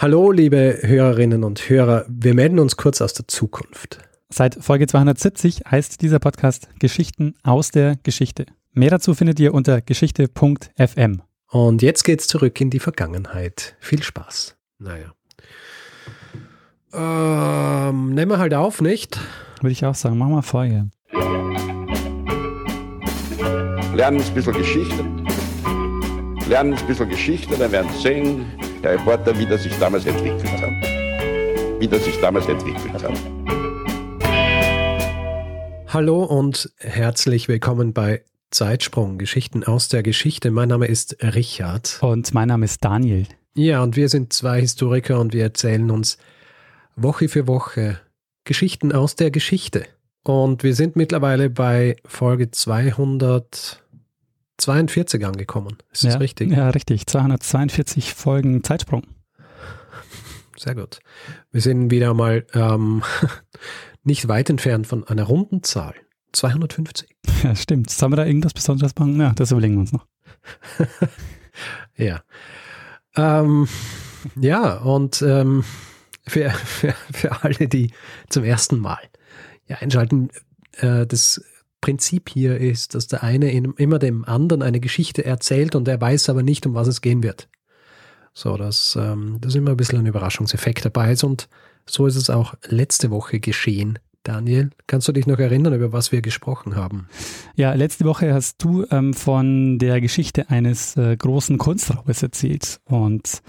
Hallo, liebe Hörerinnen und Hörer. Wir melden uns kurz aus der Zukunft. Seit Folge 270 heißt dieser Podcast Geschichten aus der Geschichte. Mehr dazu findet ihr unter geschichte.fm. Und jetzt geht's zurück in die Vergangenheit. Viel Spaß. Naja. Ähm, nehmen wir halt auf, nicht? Würde ich auch sagen. Machen wir Folge. Lernen ein bisschen Geschichte. Lernen ein bisschen Geschichte, dann werden Sie sehen, der Reporter, wie das sich damals entwickelt hat. Wie das sich damals entwickelt hat. Hallo und herzlich willkommen bei Zeitsprung, Geschichten aus der Geschichte. Mein Name ist Richard. Und mein Name ist Daniel. Ja, und wir sind zwei Historiker und wir erzählen uns Woche für Woche Geschichten aus der Geschichte. Und wir sind mittlerweile bei Folge 242 angekommen. Ist das ja, richtig? Ja, richtig. 242 Folgen Zeitsprung. Sehr gut. Wir sind wieder mal ähm, nicht weit entfernt von einer runden Zahl. 250. Ja, stimmt. Sollen wir da irgendwas Besonderes machen? Ja, das überlegen wir uns noch. ja. Ähm, ja, und ähm, für, für, für alle, die zum ersten Mal ja, einschalten, äh, das Prinzip hier ist, dass der eine immer dem anderen eine Geschichte erzählt und er weiß aber nicht, um was es gehen wird. So, dass, ähm, dass immer ein bisschen ein Überraschungseffekt dabei ist und so ist es auch letzte Woche geschehen. Daniel, kannst du dich noch erinnern, über was wir gesprochen haben? Ja, letzte Woche hast du ähm, von der Geschichte eines äh, großen Kunstraubes erzählt und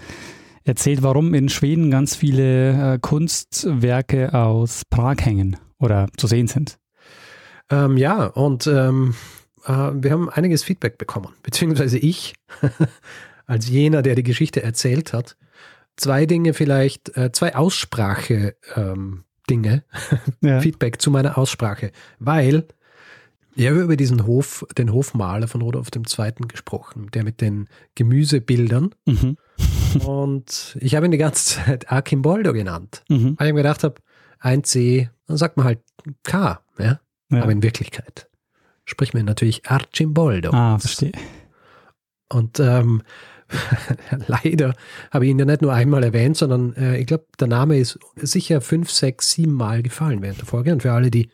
erzählt, warum in Schweden ganz viele äh, Kunstwerke aus Prag hängen oder zu sehen sind. Ähm, ja, und ähm, äh, wir haben einiges Feedback bekommen, beziehungsweise ich, als jener, der die Geschichte erzählt hat. Zwei Dinge vielleicht, äh, zwei Aussprache ähm, ja. Feedback zu meiner Aussprache, weil ich habe über diesen Hof, den Hofmaler von Rudolf II. gesprochen, der mit den Gemüsebildern. Mhm. Und ich habe ihn die ganze Zeit Archimboldo genannt, mhm. weil ich mir gedacht habe, ein C, dann sagt man halt K, ja? Ja. aber in Wirklichkeit spricht man natürlich Archimboldo. Ah, verstehe. Und ähm, leider habe ich ihn ja nicht nur einmal erwähnt, sondern äh, ich glaube, der Name ist sicher fünf, sechs, sieben Mal gefallen während der Folge. Und für alle, die,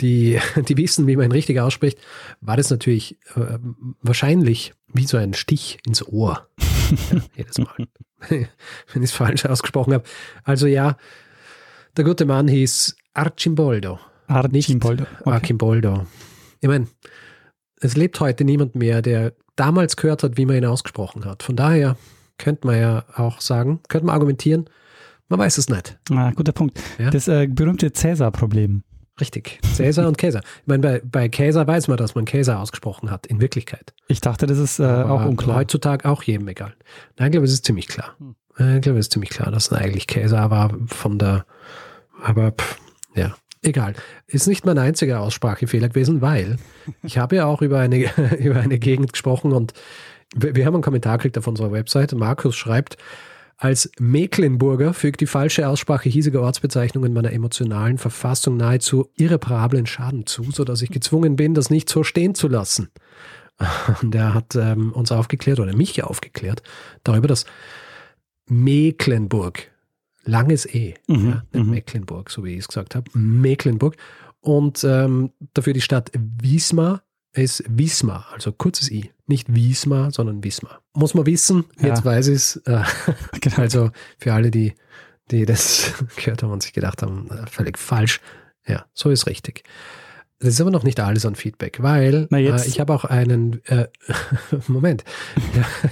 die, die wissen, wie man ihn richtig ausspricht, war das natürlich äh, wahrscheinlich wie so ein Stich ins Ohr. ja, jedes Mal, wenn ich es falsch ausgesprochen habe. Also ja, der gute Mann hieß Archimboldo. Archimboldo. Okay. Archimboldo. Ich meine, es lebt heute niemand mehr, der damals gehört hat, wie man ihn ausgesprochen hat. Von daher könnte man ja auch sagen, könnte man argumentieren, man weiß es nicht. Ah, guter Punkt. Ja? Das äh, berühmte Cäsar-Problem. Richtig. Cäsar und Käser. Ich meine, bei, bei Käser weiß man, dass man Käser ausgesprochen hat, in Wirklichkeit. Ich dachte, das ist äh, auch unklar. Heutzutage auch jedem egal. Nein, ich glaube, es ist ziemlich klar. Hm. Ich glaube, es ist ziemlich klar, dass es eigentlich Käser war von der, aber pff, ja, egal. Ist nicht mein einziger Aussprachefehler gewesen, weil ich habe ja auch über eine, über eine Gegend gesprochen und wir, wir haben einen Kommentar gekriegt auf unserer Website. Markus schreibt, als Mecklenburger fügt die falsche Aussprache hiesiger Ortsbezeichnungen meiner emotionalen Verfassung nahezu irreparablen Schaden zu, sodass ich gezwungen bin, das nicht so stehen zu lassen. Und er hat ähm, uns aufgeklärt oder mich aufgeklärt darüber, dass Mecklenburg langes E, mhm, ja, nicht mhm. Mecklenburg, so wie ich es gesagt habe, Mecklenburg. Und ähm, dafür die Stadt Wismar ist Wismar, also kurzes I. Nicht Wismar, sondern Wismar. Muss man wissen, jetzt ja. weiß ich es. Äh, genau. Also für alle, die, die das gehört haben und sich gedacht haben, äh, völlig falsch. Ja, so ist richtig. Das ist aber noch nicht alles an Feedback, weil äh, ich habe auch einen äh, Moment.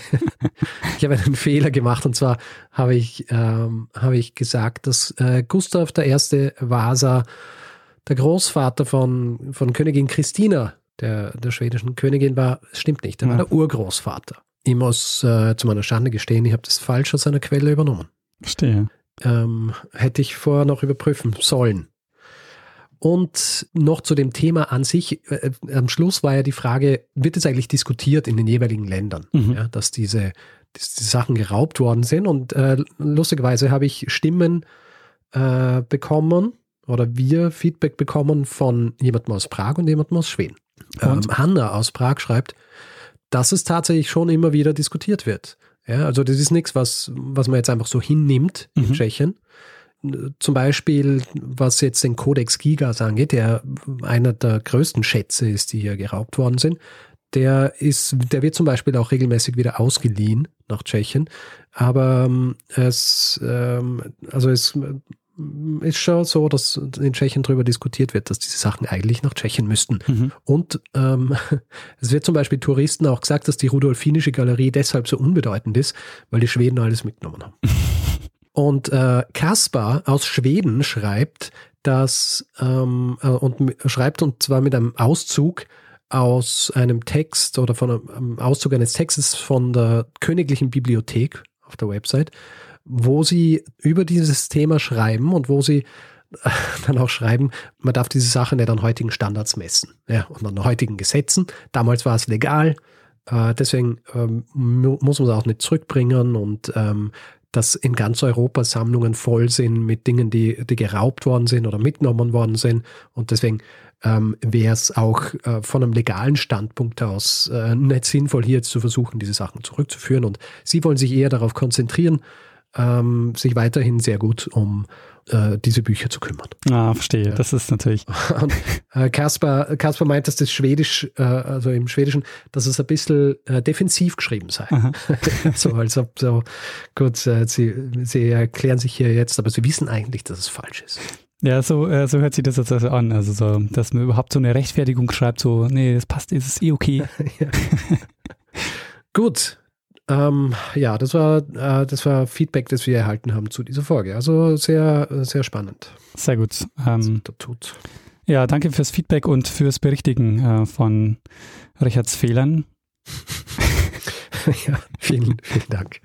ich habe einen Fehler gemacht und zwar habe ich, ähm, habe ich gesagt, dass äh, Gustav der erste Vasa der Großvater von, von Königin Christina, der, der schwedischen Königin, war. Das stimmt nicht, der ja. war der Urgroßvater. Ich muss äh, zu meiner Schande gestehen, ich habe das falsch aus einer Quelle übernommen. Verstehe. Ähm, hätte ich vorher noch überprüfen sollen. Und noch zu dem Thema an sich. Äh, am Schluss war ja die Frage, wird es eigentlich diskutiert in den jeweiligen Ländern, mhm. ja, dass diese, dass die Sachen geraubt worden sind. Und äh, lustigerweise habe ich Stimmen äh, bekommen oder wir Feedback bekommen von jemandem aus Prag und jemandem aus Schweden. Ähm, Hanna aus Prag schreibt, dass es tatsächlich schon immer wieder diskutiert wird. Ja, also das ist nichts, was, was man jetzt einfach so hinnimmt in Mhm. Tschechien. Zum Beispiel, was jetzt den Codex Gigas angeht, der einer der größten Schätze ist, die hier geraubt worden sind, der ist, der wird zum Beispiel auch regelmäßig wieder ausgeliehen nach Tschechien. Aber ähm, es, ähm, also es ähm, ist schon so, dass in Tschechien darüber diskutiert wird, dass diese Sachen eigentlich nach Tschechien müssten. Mhm. Und ähm, es wird zum Beispiel Touristen auch gesagt, dass die Rudolfinische Galerie deshalb so unbedeutend ist, weil die Schweden alles mitgenommen haben. Und äh, Kaspar aus Schweden schreibt, dass ähm, äh, und schreibt und zwar mit einem Auszug aus einem Text oder von einem, einem Auszug eines Textes von der Königlichen Bibliothek auf der Website, wo sie über dieses Thema schreiben und wo sie äh, dann auch schreiben, man darf diese Sache nicht an heutigen Standards messen ja, und an heutigen Gesetzen. Damals war es legal, äh, deswegen ähm, mu- muss man es auch nicht zurückbringen und ähm, dass in ganz Europa Sammlungen voll sind mit Dingen, die, die geraubt worden sind oder mitgenommen worden sind. Und deswegen ähm, wäre es auch äh, von einem legalen Standpunkt aus äh, nicht sinnvoll, hier jetzt zu versuchen, diese Sachen zurückzuführen. Und sie wollen sich eher darauf konzentrieren, ähm, sich weiterhin sehr gut um äh, diese Bücher zu kümmern. Ah, verstehe. Das ist natürlich. Und äh, Kaspar, Kaspar meint, dass das Schwedisch, äh, also im Schwedischen, dass es ein bisschen äh, defensiv geschrieben sei. So, als ob so, gut, äh, sie, sie erklären sich hier jetzt, aber sie wissen eigentlich, dass es falsch ist. Ja, so, äh, so hört sich das jetzt also an. Also so, dass man überhaupt so eine Rechtfertigung schreibt, so, nee, das passt, ist es eh okay. Gut. Ähm, ja, das war, äh, das war Feedback, das wir erhalten haben zu dieser Folge. Also sehr, sehr spannend. Sehr gut. Ähm, tut. ja, danke fürs Feedback und fürs Berichtigen äh, von Richards Fehlern. ja, vielen, vielen Dank.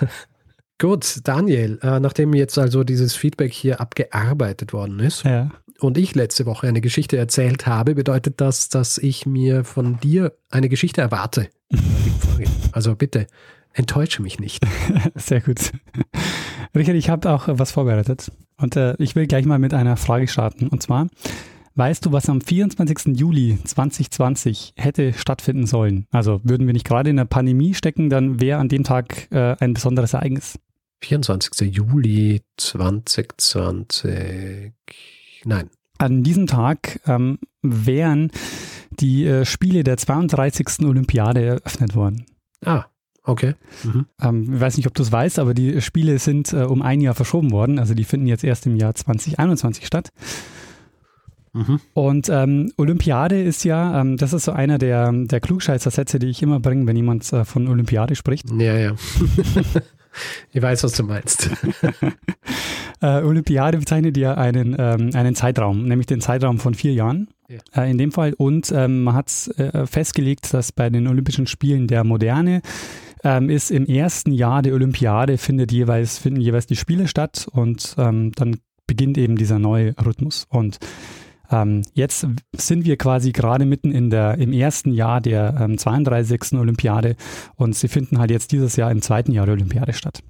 Gut, Daniel, äh, nachdem jetzt also dieses Feedback hier abgearbeitet worden ist Ja. Und ich letzte Woche eine Geschichte erzählt habe, bedeutet das, dass ich mir von dir eine Geschichte erwarte. Also bitte, enttäusche mich nicht. Sehr gut. Richard, ich habe auch was vorbereitet. Und äh, ich will gleich mal mit einer Frage starten. Und zwar, weißt du, was am 24. Juli 2020 hätte stattfinden sollen? Also würden wir nicht gerade in der Pandemie stecken, dann wäre an dem Tag äh, ein besonderes Ereignis. 24. Juli 2020. Nein. An diesem Tag ähm, wären die äh, Spiele der 32. Olympiade eröffnet worden. Ah, okay. Mhm. Ähm, ich weiß nicht, ob du es weißt, aber die Spiele sind äh, um ein Jahr verschoben worden. Also die finden jetzt erst im Jahr 2021 statt. Mhm. Und ähm, Olympiade ist ja, ähm, das ist so einer der, der Klugscheißer-Sätze, die ich immer bringe, wenn jemand äh, von Olympiade spricht. Ja, ja. ich weiß, was du meinst. Äh, Olympiade bezeichnet ja einen, ähm, einen Zeitraum, nämlich den Zeitraum von vier Jahren. Ja. Äh, in dem Fall. Und ähm, man hat äh, festgelegt, dass bei den Olympischen Spielen der Moderne ähm, ist im ersten Jahr der Olympiade findet jeweils, finden jeweils die Spiele statt und ähm, dann beginnt eben dieser neue Rhythmus. Und ähm, jetzt sind wir quasi gerade mitten in der, im ersten Jahr der ähm, 32. Olympiade und sie finden halt jetzt dieses Jahr im zweiten Jahr der Olympiade statt.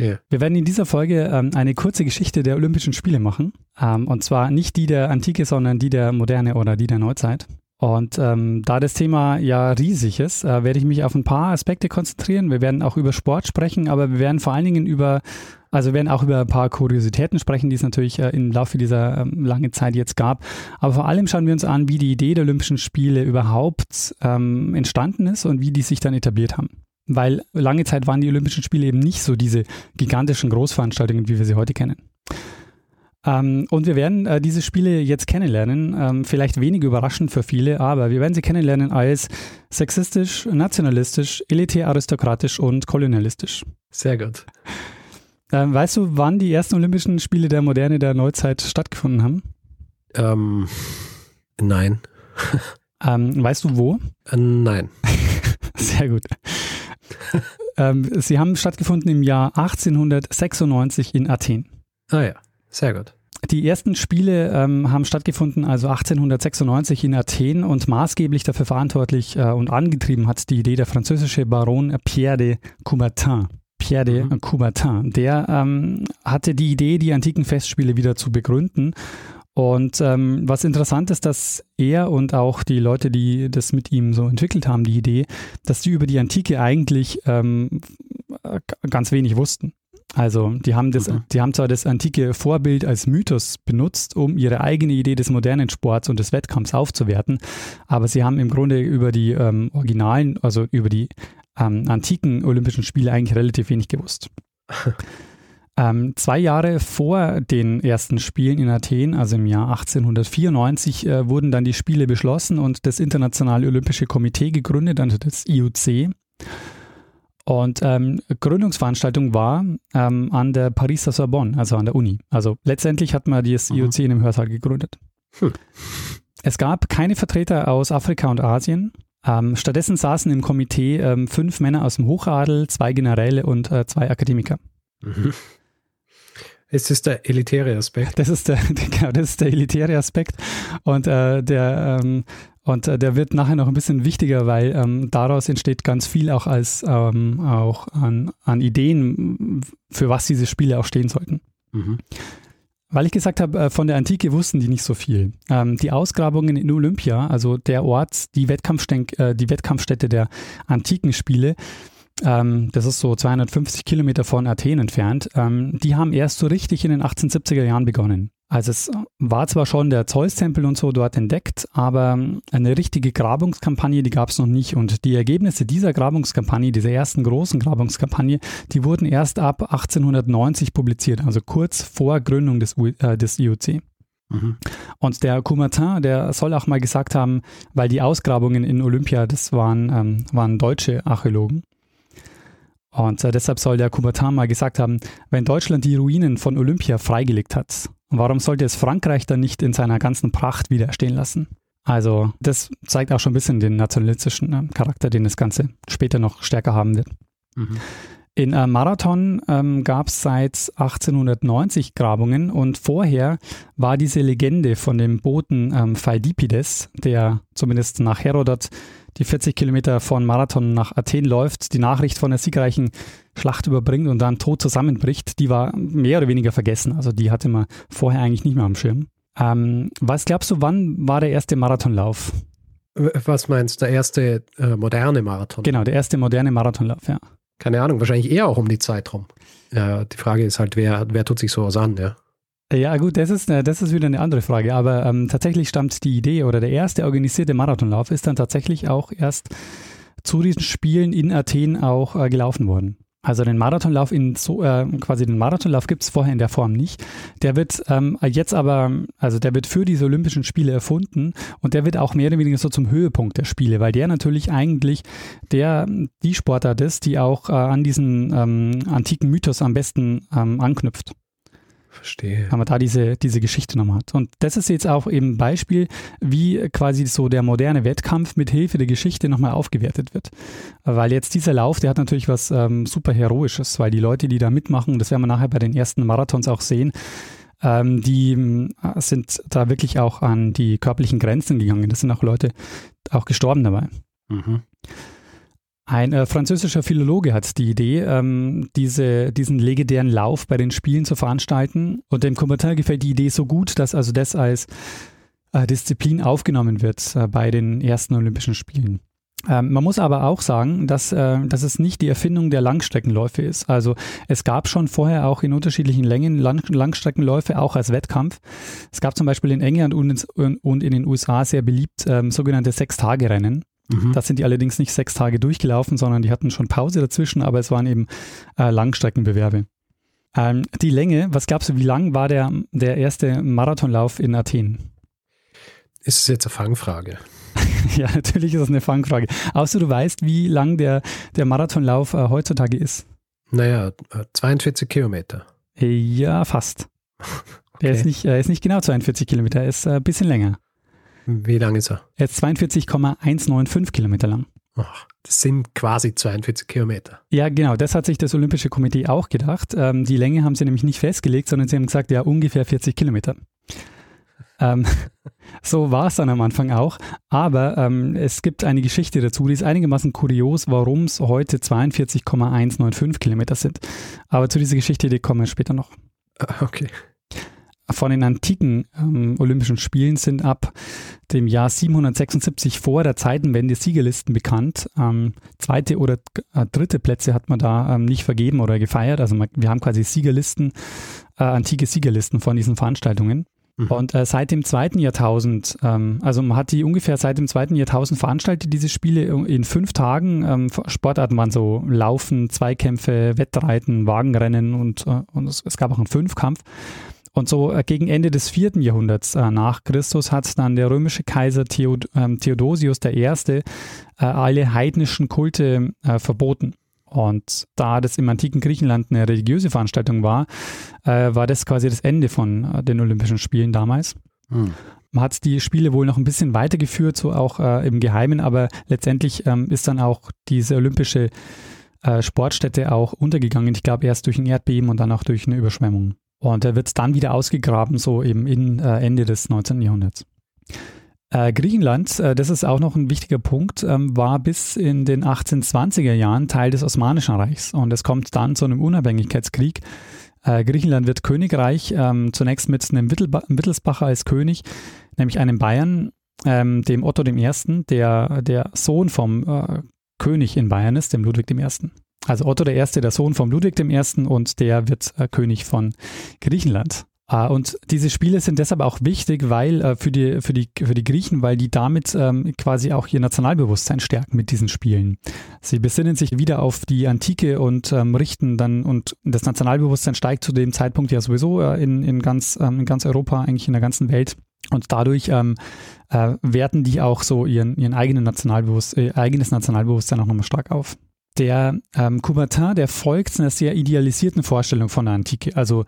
Ja. Wir werden in dieser Folge ähm, eine kurze Geschichte der Olympischen Spiele machen. Ähm, und zwar nicht die der Antike, sondern die der Moderne oder die der Neuzeit. Und ähm, da das Thema ja riesig ist, äh, werde ich mich auf ein paar Aspekte konzentrieren. Wir werden auch über Sport sprechen, aber wir werden vor allen Dingen über, also wir werden auch über ein paar Kuriositäten sprechen, die es natürlich äh, im Laufe dieser ähm, langen Zeit jetzt gab. Aber vor allem schauen wir uns an, wie die Idee der Olympischen Spiele überhaupt ähm, entstanden ist und wie die sich dann etabliert haben. Weil lange Zeit waren die Olympischen Spiele eben nicht so diese gigantischen Großveranstaltungen, wie wir sie heute kennen. Ähm, und wir werden äh, diese Spiele jetzt kennenlernen, ähm, vielleicht wenig überraschend für viele, aber wir werden sie kennenlernen als sexistisch, nationalistisch, elitär, aristokratisch und kolonialistisch. Sehr gut. Ähm, weißt du, wann die ersten Olympischen Spiele der Moderne, der Neuzeit stattgefunden haben? Ähm, nein. Ähm, weißt du wo? Äh, nein. Sehr gut. ähm, sie haben stattgefunden im Jahr 1896 in Athen. Ah ja, sehr gut. Die ersten Spiele ähm, haben stattgefunden, also 1896 in Athen und maßgeblich dafür verantwortlich äh, und angetrieben hat die Idee der französische Baron Pierre de Coubertin. Pierre de Mhm. Coubertin. Der ähm, hatte die Idee, die antiken Festspiele wieder zu begründen. Und ähm, was interessant ist, dass er und auch die Leute, die das mit ihm so entwickelt haben, die Idee, dass die über die Antike eigentlich ähm, ganz wenig wussten. Also die haben, das, mhm. die haben zwar das antike Vorbild als Mythos benutzt, um ihre eigene Idee des modernen Sports und des Wettkampfs aufzuwerten, aber sie haben im Grunde über die ähm, Originalen, also über die ähm, antiken Olympischen Spiele eigentlich relativ wenig gewusst. ähm, zwei Jahre vor den ersten Spielen in Athen, also im Jahr 1894, äh, wurden dann die Spiele beschlossen und das Internationale Olympische Komitee gegründet, also das IOC. Und ähm, Gründungsveranstaltung war ähm, an der Pariser Sorbonne, also an der Uni. Also letztendlich hat man das IOC in einem Hörsaal gegründet. Hm. Es gab keine Vertreter aus Afrika und Asien. Ähm, stattdessen saßen im Komitee ähm, fünf Männer aus dem Hochadel, zwei Generäle und äh, zwei Akademiker. Mhm. Es ist der elitäre Aspekt. Das ist der, genau, das ist der elitäre Aspekt. Und äh, der ähm, und äh, der wird nachher noch ein bisschen wichtiger, weil ähm, daraus entsteht ganz viel auch als ähm, auch an, an Ideen, für was diese Spiele auch stehen sollten. Mhm. Weil ich gesagt habe, äh, von der Antike wussten die nicht so viel. Ähm, die Ausgrabungen in Olympia, also der Ort, die, äh, die Wettkampfstätte der antiken Spiele, ähm, das ist so 250 Kilometer von Athen entfernt, ähm, die haben erst so richtig in den 1870er Jahren begonnen. Also es war zwar schon der Zeus-Tempel und so dort entdeckt, aber eine richtige Grabungskampagne, die gab es noch nicht. Und die Ergebnisse dieser Grabungskampagne, dieser ersten großen Grabungskampagne, die wurden erst ab 1890 publiziert, also kurz vor Gründung des, äh, des IOC. Mhm. Und der Coumatin, der soll auch mal gesagt haben, weil die Ausgrabungen in Olympia, das waren, ähm, waren deutsche Archäologen. Und äh, deshalb soll der Coumatin mal gesagt haben, wenn Deutschland die Ruinen von Olympia freigelegt hat, warum sollte es Frankreich dann nicht in seiner ganzen Pracht wieder stehen lassen? Also das zeigt auch schon ein bisschen den nationalistischen äh, Charakter, den das Ganze später noch stärker haben wird. Mhm. In äh, Marathon ähm, gab es seit 1890 Grabungen und vorher war diese Legende von dem Boten ähm, Phaldipides, der zumindest nach Herodot die 40 Kilometer von Marathon nach Athen läuft, die Nachricht von der siegreichen Schlacht überbringt und dann tot zusammenbricht, die war mehr oder weniger vergessen. Also die hatte man vorher eigentlich nicht mehr am Schirm. Ähm, was glaubst du, wann war der erste Marathonlauf? Was meinst du, der erste äh, moderne Marathon? Genau, der erste moderne Marathonlauf, ja. Keine Ahnung, wahrscheinlich eher auch um die Zeit rum. Ja, die Frage ist halt, wer, wer tut sich sowas an, ja? Ja, gut, das ist, äh, das ist wieder eine andere Frage. Aber ähm, tatsächlich stammt die Idee oder der erste organisierte Marathonlauf ist dann tatsächlich auch erst zu diesen Spielen in Athen auch äh, gelaufen worden. Also den Marathonlauf in so äh, quasi den Marathonlauf gibt es vorher in der Form nicht. Der wird ähm, jetzt aber, also der wird für diese Olympischen Spiele erfunden und der wird auch mehr oder weniger so zum Höhepunkt der Spiele, weil der natürlich eigentlich der die Sportart ist, die auch äh, an diesen ähm, antiken Mythos am besten ähm, anknüpft. Verstehe. Wenn man da diese, diese Geschichte nochmal hat. Und das ist jetzt auch eben ein Beispiel, wie quasi so der moderne Wettkampf mit Hilfe der Geschichte nochmal aufgewertet wird. Weil jetzt dieser Lauf, der hat natürlich was ähm, super Heroisches, weil die Leute, die da mitmachen, das werden wir nachher bei den ersten Marathons auch sehen, ähm, die äh, sind da wirklich auch an die körperlichen Grenzen gegangen. Das sind auch Leute auch gestorben dabei. Mhm. Ein äh, französischer Philologe hat die Idee, ähm, diese, diesen legendären Lauf bei den Spielen zu veranstalten. Und dem Kommentar gefällt die Idee so gut, dass also das als äh, Disziplin aufgenommen wird äh, bei den ersten Olympischen Spielen. Ähm, man muss aber auch sagen, dass, äh, dass es nicht die Erfindung der Langstreckenläufe ist. Also es gab schon vorher auch in unterschiedlichen Längen Lang Langstreckenläufe, auch als Wettkampf. Es gab zum Beispiel in England und in, und in den USA sehr beliebt ähm, sogenannte Sechs-Tage-Rennen. Mhm. Da sind die allerdings nicht sechs Tage durchgelaufen, sondern die hatten schon Pause dazwischen, aber es waren eben äh, Langstreckenbewerbe. Ähm, die Länge, was glaubst du, wie lang war der, der erste Marathonlauf in Athen? Ist es jetzt eine Fangfrage? ja, natürlich ist es eine Fangfrage. Außer du weißt, wie lang der, der Marathonlauf äh, heutzutage ist. Naja, 42 äh, Kilometer. Ja, fast. Okay. Er ist nicht, er ist nicht genau 42 Kilometer, er ist äh, ein bisschen länger. Wie lang ist er? Er ist 42,195 Kilometer lang. Ach, das sind quasi 42 Kilometer. Ja, genau. Das hat sich das Olympische Komitee auch gedacht. Ähm, die Länge haben sie nämlich nicht festgelegt, sondern sie haben gesagt, ja, ungefähr 40 Kilometer. ähm, so war es dann am Anfang auch. Aber ähm, es gibt eine Geschichte dazu, die ist einigermaßen kurios, warum es heute 42,195 Kilometer sind. Aber zu dieser Geschichte, die kommen wir später noch. Ah, okay. Von den antiken ähm, Olympischen Spielen sind ab dem Jahr 776 vor der Zeitenwende Siegerlisten bekannt. Ähm, zweite oder äh, dritte Plätze hat man da ähm, nicht vergeben oder gefeiert. Also man, wir haben quasi Siegerlisten, äh, antike Siegerlisten von diesen Veranstaltungen. Mhm. Und äh, seit dem zweiten Jahrtausend, ähm, also man hat die ungefähr seit dem zweiten Jahrtausend veranstaltet, diese Spiele in fünf Tagen. Ähm, Sportarten waren so Laufen, Zweikämpfe, Wettreiten, Wagenrennen und, äh, und es, es, gab auch einen Fünfkampf. Und so äh, gegen Ende des vierten Jahrhunderts äh, nach Christus hat dann der römische Kaiser Theod ähm, Theodosius I. Äh, alle heidnischen Kulte verboten. Und da das im antiken Griechenland eine religiöse Veranstaltung war, war das quasi das Ende von den Olympischen Spielen damals. Hm. Man hat die Spiele wohl noch ein bisschen weitergeführt, so auch äh, im Geheimen, aber letztendlich ähm, ist dann auch diese olympische äh, Sportstätte auch untergegangen. Ich glaube erst durch ein Erdbeben und dann auch durch eine Überschwemmung. Und er wird dann wieder ausgegraben, so eben in äh, Ende des 19. Jahrhunderts. Äh, Griechenland, äh, das ist auch noch ein wichtiger Punkt, ähm, war bis in den 1820er Jahren Teil des Osmanischen Reichs und es kommt dann zu einem Unabhängigkeitskrieg. Äh, Griechenland wird Königreich, ähm, zunächst mit einem Wittelba Wittelsbacher als König, nämlich einem Bayern, ähm, dem Otto I., der der Sohn vom äh, König in Bayern ist, dem Ludwig I. Also Otto I., der Sohn vom Ludwig I. und der wird äh, König von Griechenland. Uh, und diese Spiele sind deshalb auch wichtig, weil uh, für, die, für, die, für die Griechen, weil die damit ähm, quasi auch ihr Nationalbewusstsein stärken mit diesen Spielen. Sie besinnen sich wieder auf die Antike und ähm, richten dann, und das Nationalbewusstsein steigt zu dem Zeitpunkt ja sowieso äh, in, in, ganz, ähm, in ganz Europa, eigentlich in der ganzen Welt. Und dadurch ähm, äh, werten die auch so ihren, ihren eigenen Nationalbewusst äh, eigenes Nationalbewusstsein auch nochmal stark auf. Der ähm, Coubertin, der folgt einer sehr idealisierten Vorstellung von der Antike. Also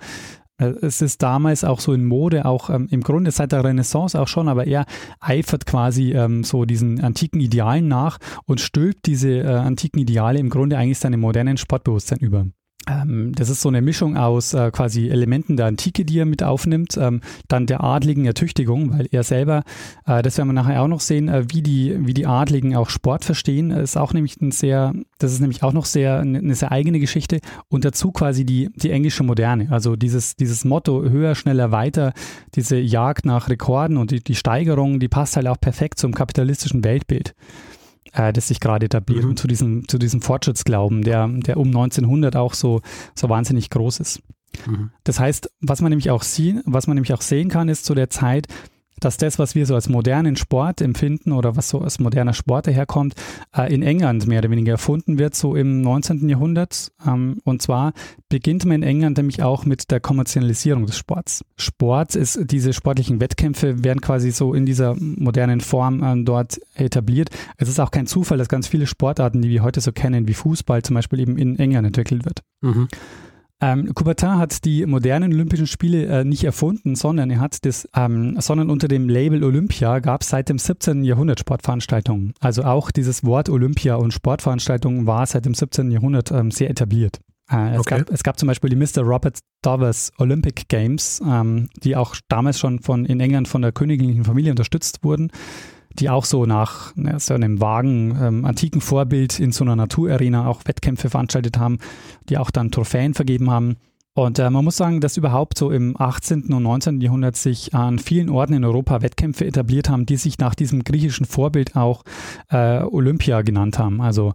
äh, es ist damals auch so in Mode, auch ähm, im Grunde seit der Renaissance auch schon, aber er eifert quasi ähm, so diesen antiken Idealen nach und stülpt diese äh, antiken Ideale im Grunde eigentlich seinem modernen Sportbewusstsein über. Ähm, das ist so eine Mischung aus äh, quasi Elementen der Antike, die er mit aufnimmt, ähm, dann der adligen Ertüchtigung, weil er selber, äh, das werden wir nachher auch noch sehen, äh, wie die, wie die Adligen auch Sport verstehen, ist auch nämlich ein sehr, das ist nämlich auch noch sehr, eine sehr eigene Geschichte. Und dazu quasi die, die englische Moderne, also dieses, dieses Motto höher, schneller, weiter, diese Jagd nach Rekorden und die, die Steigerung, die passt halt auch perfekt zum kapitalistischen Weltbild äh, das sich gerade etabliert mhm. und zu diesem, zu diesem Fortschrittsglauben, der, der um 1900 auch so, so wahnsinnig groß ist. Mhm. Das heißt, was man nämlich auch sehen, was man nämlich auch sehen kann, ist zu der Zeit, dass das, was wir so als modernen Sport empfinden oder was so als moderner Sport daherkommt, äh, in England mehr oder weniger erfunden wird, so im 19. Jahrhundert. Ähm, und zwar beginnt man in England nämlich auch mit der Kommerzialisierung des Sports. Sport ist, diese sportlichen Wettkämpfe werden quasi so in dieser modernen Form äh, dort etabliert. Es ist auch kein Zufall, dass ganz viele Sportarten, die wir heute so kennen, wie Fußball zum Beispiel eben in England entwickelt wird. Mhm. Ähm, Coubertin hat die modernen Olympischen Spiele äh, nicht erfunden, sondern er hat das, ähm, sondern unter dem Label Olympia gab es seit dem 17. Jahrhundert Sportveranstaltungen. Also auch dieses Wort Olympia und Sportveranstaltungen war seit dem 17. Jahrhundert ähm, sehr etabliert. Äh, es, okay. gab, es, gab, zum Beispiel die Mr. Robert Dovers Olympic Games, ähm, die auch damals schon von, in England von der königlichen Familie unterstützt wurden die auch so nach ne, so einem vagen ähm, antiken Vorbild in so einer Naturarena auch Wettkämpfe veranstaltet haben, die auch dann Trophäen vergeben haben. Und äh, man muss sagen, dass überhaupt so im 18. und 19. Jahrhundert sich an vielen Orten in Europa Wettkämpfe etabliert haben, die sich nach diesem griechischen Vorbild auch äh, Olympia genannt haben. Also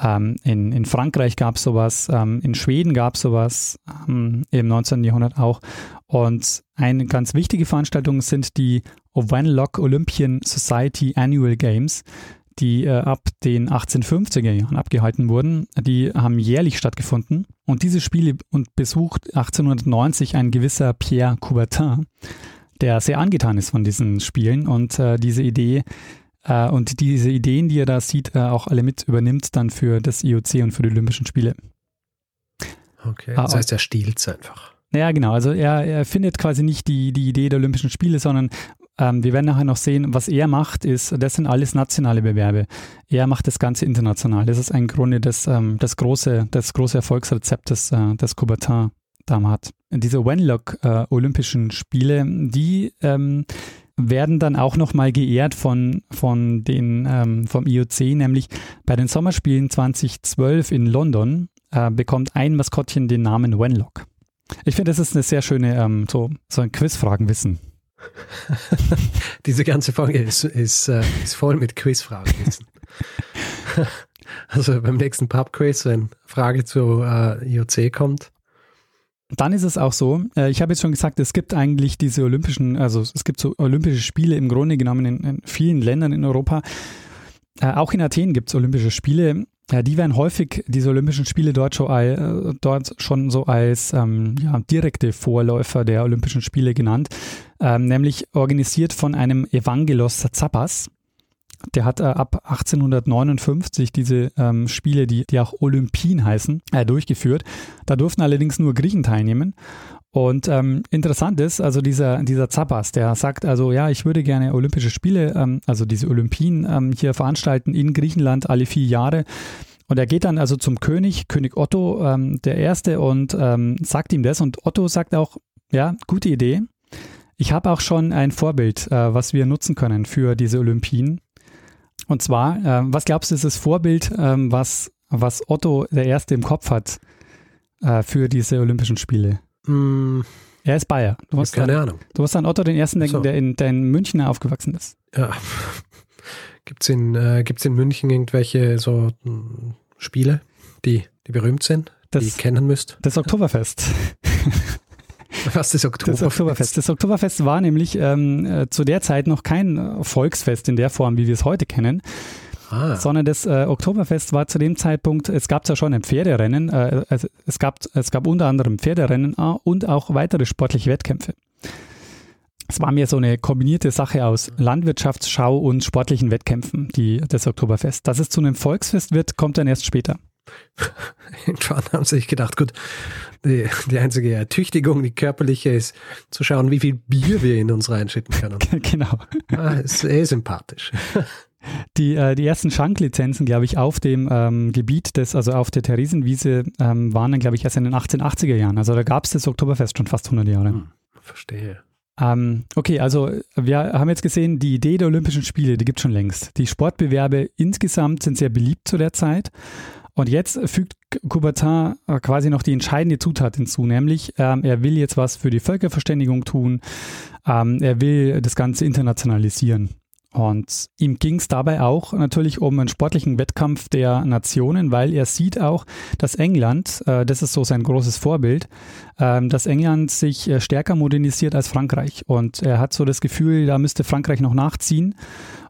ähm, in, in Frankreich gab es sowas, ähm, in Schweden gab es sowas, ähm, im 19. Jahrhundert auch. Und eine ganz wichtige Veranstaltung sind die Owenlock Olympian Society Annual Games, die äh, ab den 1850er Jahren abgehalten wurden. Die haben jährlich stattgefunden. Und diese Spiele und besucht 1890 ein gewisser Pierre Coubertin, der sehr angetan ist von diesen Spielen und äh, diese Idee äh, und diese Ideen, die er da sieht, äh, auch alle mit übernimmt dann für das IOC und für die Olympischen Spiele. Okay, das ah, heißt, er stiehlt es einfach. Ja, genau. Also er, er findet quasi nicht die, die Idee der Olympischen Spiele, sondern ähm, wir werden nachher noch sehen, was er macht, ist, das sind alles nationale Bewerbe. Er macht das Ganze international. Das ist im Grunde das, ähm, das, große, das große Erfolgsrezept, das, äh, das Coubertin da hat. Diese Wenlock äh, Olympischen Spiele, die ähm, werden dann auch nochmal geehrt von, von den, ähm, vom IOC, nämlich bei den Sommerspielen 2012 in London äh, bekommt ein Maskottchen den Namen Wenlock. Ich finde, das ist eine sehr schöne, ähm, so, so ein Quizfragenwissen. Diese ganze Folge ist, ist, äh, ist voll mit Quizfragenwissen. also beim nächsten Pub-Quiz, wenn Frage zu äh, IOC kommt. Dann ist es auch so, äh, ich habe jetzt schon gesagt, es gibt eigentlich diese olympischen, also es gibt so olympische Spiele im Grunde genommen in, in vielen Ländern in Europa. Äh, auch in Athen gibt es Olympische Spiele. Ja, die werden häufig, diese Olympischen Spiele dort schon, äh, dort schon so als ähm, ja, direkte Vorläufer der Olympischen Spiele genannt, ähm, nämlich organisiert von einem Evangelos Zappas. Der hat äh, ab 1859 diese ähm, Spiele, die, die auch Olympien heißen, äh, durchgeführt. Da durften allerdings nur Griechen teilnehmen. Und ähm, interessant ist, also dieser, dieser Zappas, der sagt also, ja, ich würde gerne Olympische Spiele, ähm, also diese Olympien ähm, hier veranstalten in Griechenland alle vier Jahre. Und er geht dann also zum König, König Otto, ähm, der Erste, und ähm, sagt ihm das. Und Otto sagt auch, ja, gute Idee. Ich habe auch schon ein Vorbild, äh, was wir nutzen können für diese Olympien. Und zwar, äh, was glaubst du, ist das Vorbild, ähm, was, was Otto der Erste im Kopf hat äh, für diese Olympischen Spiele? Mm, Er ist Bayer. Du musst, keine an, Ahnung. du musst an Otto den Ersten denken, So. der, in, der in München aufgewachsen ist. Ja. Gibt es in, äh, gibt's in München irgendwelche so mm, Spiele, die, die berühmt sind, die Das- ihr kennen müsst? Das Oktoberfest. Was ist Oktober? Das Oktoberfest. Das Oktoberfest war nämlich ähm, äh, zu der Zeit noch kein äh, Volksfest in der Form, wie wir es heute kennen, Ah, sondern das äh, Oktoberfest war zu dem Zeitpunkt, es gab zwar schon ein Pferderennen, äh, also es, gab, es gab unter anderem Pferderennen äh, und auch weitere sportliche Wettkämpfe. Es war mehr so eine kombinierte Sache aus Landwirtschaftsschau und sportlichen Wettkämpfen, die, das Oktoberfest. Dass es zu einem Volksfest wird, kommt dann erst später. irgendwann haben sie sich gedacht, gut, die, die einzige Ertüchtigung, die körperliche ist, zu schauen, wie viel Bier wir in uns reinschütten können. genau. Ah, ist eh sympathisch. Die, äh, die ersten Schanklizenzen, glaube ich, auf dem ähm, Gebiet des, also auf der Theresienwiese, ähm, waren dann, glaube ich, erst in den 1880er Jahren. Also da gab es das Oktoberfest schon fast 100 Jahre. Hm. Verstehe. Ähm, okay, also wir haben jetzt gesehen, die Idee der Olympischen Spiele, die gibt schon längst. Die Sportbewerbe insgesamt sind sehr beliebt zu der Zeit. Und jetzt fügt Coubertin äh, quasi noch die entscheidende Zutat hinzu, nämlich ähm, er will jetzt was für die Völkerverständigung tun. Ähm, er will das Ganze internationalisieren. Und ihm ging es dabei auch natürlich um einen sportlichen Wettkampf der Nationen, weil er sieht auch, dass England, äh, das ist so sein großes Vorbild, ähm, dass England sich äh, stärker modernisiert als Frankreich. Und er hat so das Gefühl, da müsste Frankreich noch nachziehen.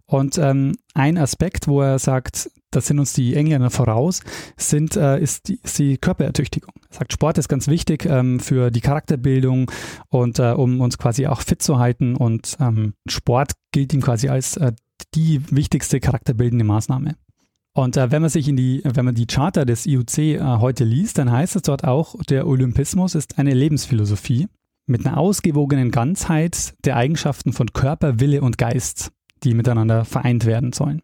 Und ähm, ein Aspekt, wo er sagt, das sind uns die Engländer voraus, sind, äh, ist, die, ist die Körperertüchtigung. Er sagt, Sport ist ganz wichtig ähm, für die Charakterbildung und äh, um uns quasi auch fit zu halten. Und ähm, Sport gilt ihm quasi als äh, die wichtigste charakterbildende Maßnahme. Und äh, wenn man sich in die, wenn man die Charta des IOC äh, heute liest, dann heißt es dort auch, der Olympismus ist eine Lebensphilosophie mit einer ausgewogenen Ganzheit der Eigenschaften von Körper, Wille und Geist, die miteinander vereint werden sollen.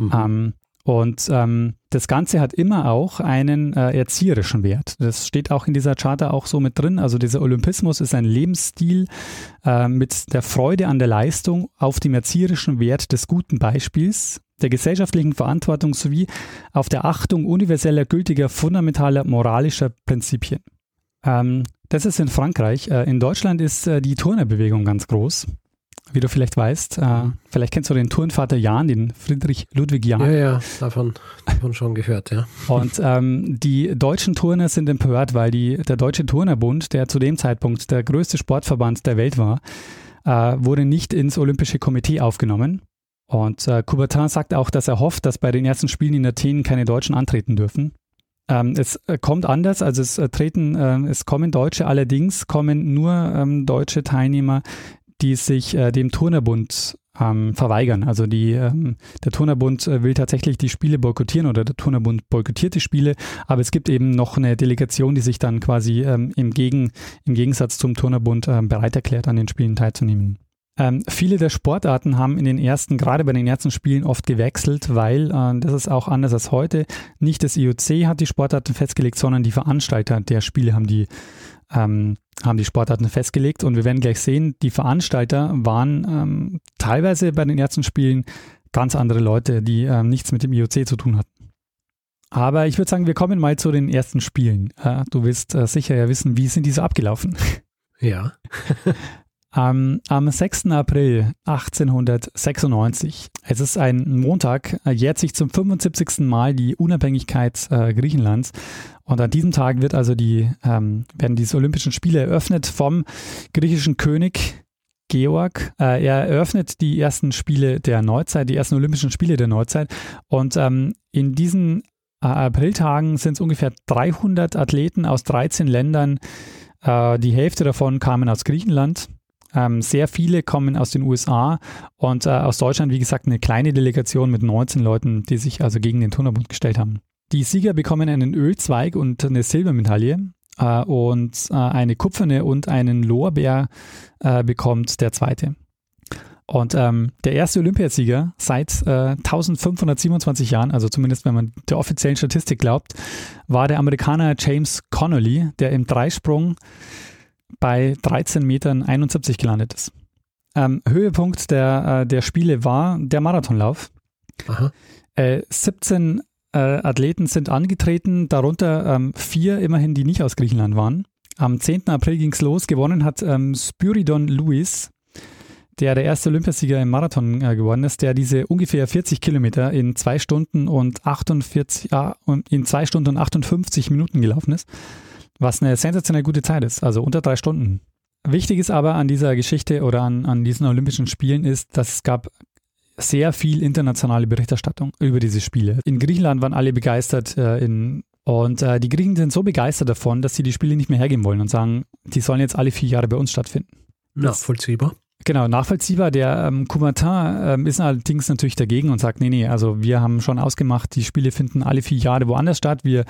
Mhm. Ähm, und ähm, das Ganze hat immer auch einen äh, erzieherischen Wert. Das steht auch in dieser Charta auch so mit drin. Also dieser Olympismus ist ein Lebensstil äh, mit der Freude an der Leistung auf dem erzieherischen Wert des guten Beispiels, der gesellschaftlichen Verantwortung sowie auf der Achtung universeller, gültiger, fundamentaler, moralischer Prinzipien. Ähm, das ist in Frankreich. Äh, in Deutschland ist äh, die Turnerbewegung ganz groß. Wie du vielleicht weißt, äh, vielleicht kennst du den Turnvater Jan, den Friedrich Ludwig Jahn. Ja, ja, davon, davon schon gehört, ja. Und ähm, die deutschen Turner sind empört, weil die, der Deutsche Turnerbund, der zu dem Zeitpunkt der größte Sportverband der Welt war, äh, wurde nicht ins Olympische Komitee aufgenommen. Und äh, Coubertin sagt auch, dass er hofft, dass bei den ersten Spielen in Athen keine Deutschen antreten dürfen. Ähm, es äh, kommt anders, also es äh, treten, äh, es kommen Deutsche, allerdings kommen nur ähm, deutsche Teilnehmer, die sich äh, dem Turnerbund ähm, verweigern. Also die, ähm, der Turnerbund äh, will tatsächlich die Spiele boykottieren oder der Turnerbund boykottiert die Spiele, aber es gibt eben noch eine Delegation, die sich dann quasi ähm, im, Gegen, im Gegensatz zum Turnerbund ähm, bereit erklärt, an den Spielen teilzunehmen. Ähm, viele der Sportarten haben in den ersten, gerade bei den ersten Spielen oft gewechselt, weil, äh, das ist auch anders als heute, nicht das IOC hat die Sportarten festgelegt, sondern die Veranstalter der Spiele haben die, ähm, haben die Sportarten festgelegt. Und wir werden gleich sehen, die Veranstalter waren ähm, teilweise bei den ersten Spielen ganz andere Leute, die ähm, nichts mit dem IOC zu tun hatten. Aber ich würde sagen, wir kommen mal zu den ersten Spielen. Äh, du wirst äh, sicher ja wissen, wie sind diese abgelaufen? Ja. Am, am 6. April 1896, es ist ein Montag, äh, jährt sich zum 75. Mal die Unabhängigkeit äh, Griechenlands. Und an diesem Tag wird also die, ähm, werden diese Olympischen Spiele eröffnet vom griechischen König Georg. Äh, er eröffnet die ersten Spiele der Neuzeit, die ersten Olympischen Spiele der Neuzeit. Und ähm, in diesen äh, Apriltagen sind es ungefähr 300 Athleten aus 13 Ländern. Äh, die Hälfte davon kamen aus Griechenland. Ähm, sehr viele kommen aus den USA und äh, aus Deutschland, wie gesagt, eine kleine Delegation mit 19 Leuten, die sich also gegen den Turnerbund gestellt haben. Die Sieger bekommen einen Ölzweig und eine Silbermedaille äh, und äh, eine kupferne und einen Lorbeer äh, bekommt der zweite. Und ähm, der erste Olympiasieger seit äh, 1527 Jahren, also zumindest wenn man der offiziellen Statistik glaubt, war der Amerikaner James Connolly, der im Dreisprung bei 13 Metern 71 gelandet ist. Ähm, Höhepunkt der, äh, der Spiele war der Marathonlauf. Äh, 17 äh, Athleten sind angetreten, darunter ähm, vier immerhin, die nicht aus Griechenland waren. Am 10. April ging es los. Gewonnen hat ähm, Spyridon Lewis, der der erste Olympiasieger im Marathon äh, geworden ist, der diese ungefähr 40 Kilometer in zwei Stunden und 48, in zwei Stunden und 58 Minuten gelaufen ist was eine sensationell gute Zeit ist, also unter drei Stunden. Wichtig ist aber an dieser Geschichte oder an, an diesen Olympischen Spielen ist, dass es gab sehr viel internationale Berichterstattung über diese Spiele. In Griechenland waren alle begeistert äh, in, und äh, die Griechen sind so begeistert davon, dass sie die Spiele nicht mehr hergeben wollen und sagen, die sollen jetzt alle vier Jahre bei uns stattfinden. Nachvollziehbar. Genau, nachvollziehbar. Der ähm, Coumatin ähm, ist allerdings natürlich dagegen und sagt, nee, nee, also wir haben schon ausgemacht, die Spiele finden alle vier Jahre woanders statt. Wir äh,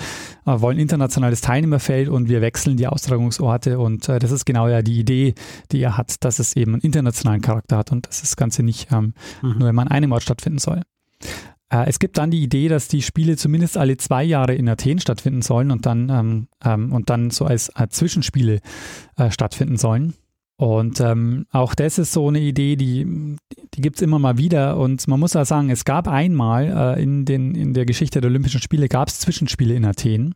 wollen internationales Teilnehmerfeld und wir wechseln die Austragungsorte und äh, das ist genau ja die Idee, die er hat, dass es eben einen internationalen Charakter hat und dass das Ganze nicht ähm, mhm. nur immer an einem Ort stattfinden soll. Äh, es gibt dann die Idee, dass die Spiele zumindest alle zwei Jahre in Athen stattfinden sollen und dann, ähm, ähm, und dann so als äh, Zwischenspiele äh, stattfinden sollen. Und ähm, auch das ist so eine Idee, die, die gibt es immer mal wieder. Und man muss auch sagen, es gab einmal äh, in, den, in der Geschichte der Olympischen Spiele, gab es Zwischenspiele in Athen.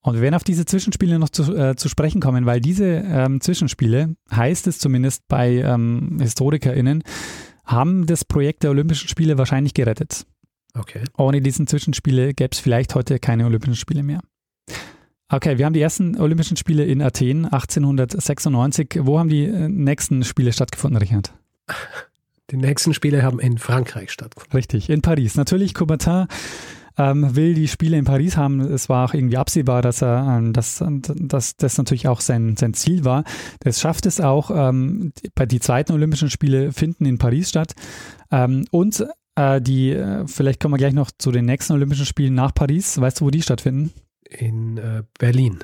Und wir werden auf diese Zwischenspiele noch zu, äh, zu sprechen kommen, weil diese ähm, Zwischenspiele, heißt es zumindest bei ähm, HistorikerInnen, haben das Projekt der Olympischen Spiele wahrscheinlich gerettet. Okay. Ohne diesen Zwischenspiele gäbe es vielleicht heute keine Olympischen Spiele mehr. Okay, wir haben die ersten Olympischen Spiele in Athen 1896. Wo haben die äh, nächsten Spiele stattgefunden, Richard? Die nächsten Spiele haben in Frankreich stattgefunden. Richtig, in Paris. Natürlich, Coubertin ähm, will die Spiele in Paris haben. Es war auch irgendwie absehbar, dass er, ähm, dass, dass das natürlich auch sein, sein Ziel war. Das schafft es auch. Ähm, bei die zweiten Olympischen Spiele finden in Paris statt. Ähm, und äh, die, äh, vielleicht kommen wir gleich noch zu den nächsten Olympischen Spielen nach Paris. Weißt du, wo die stattfinden? In äh, Berlin.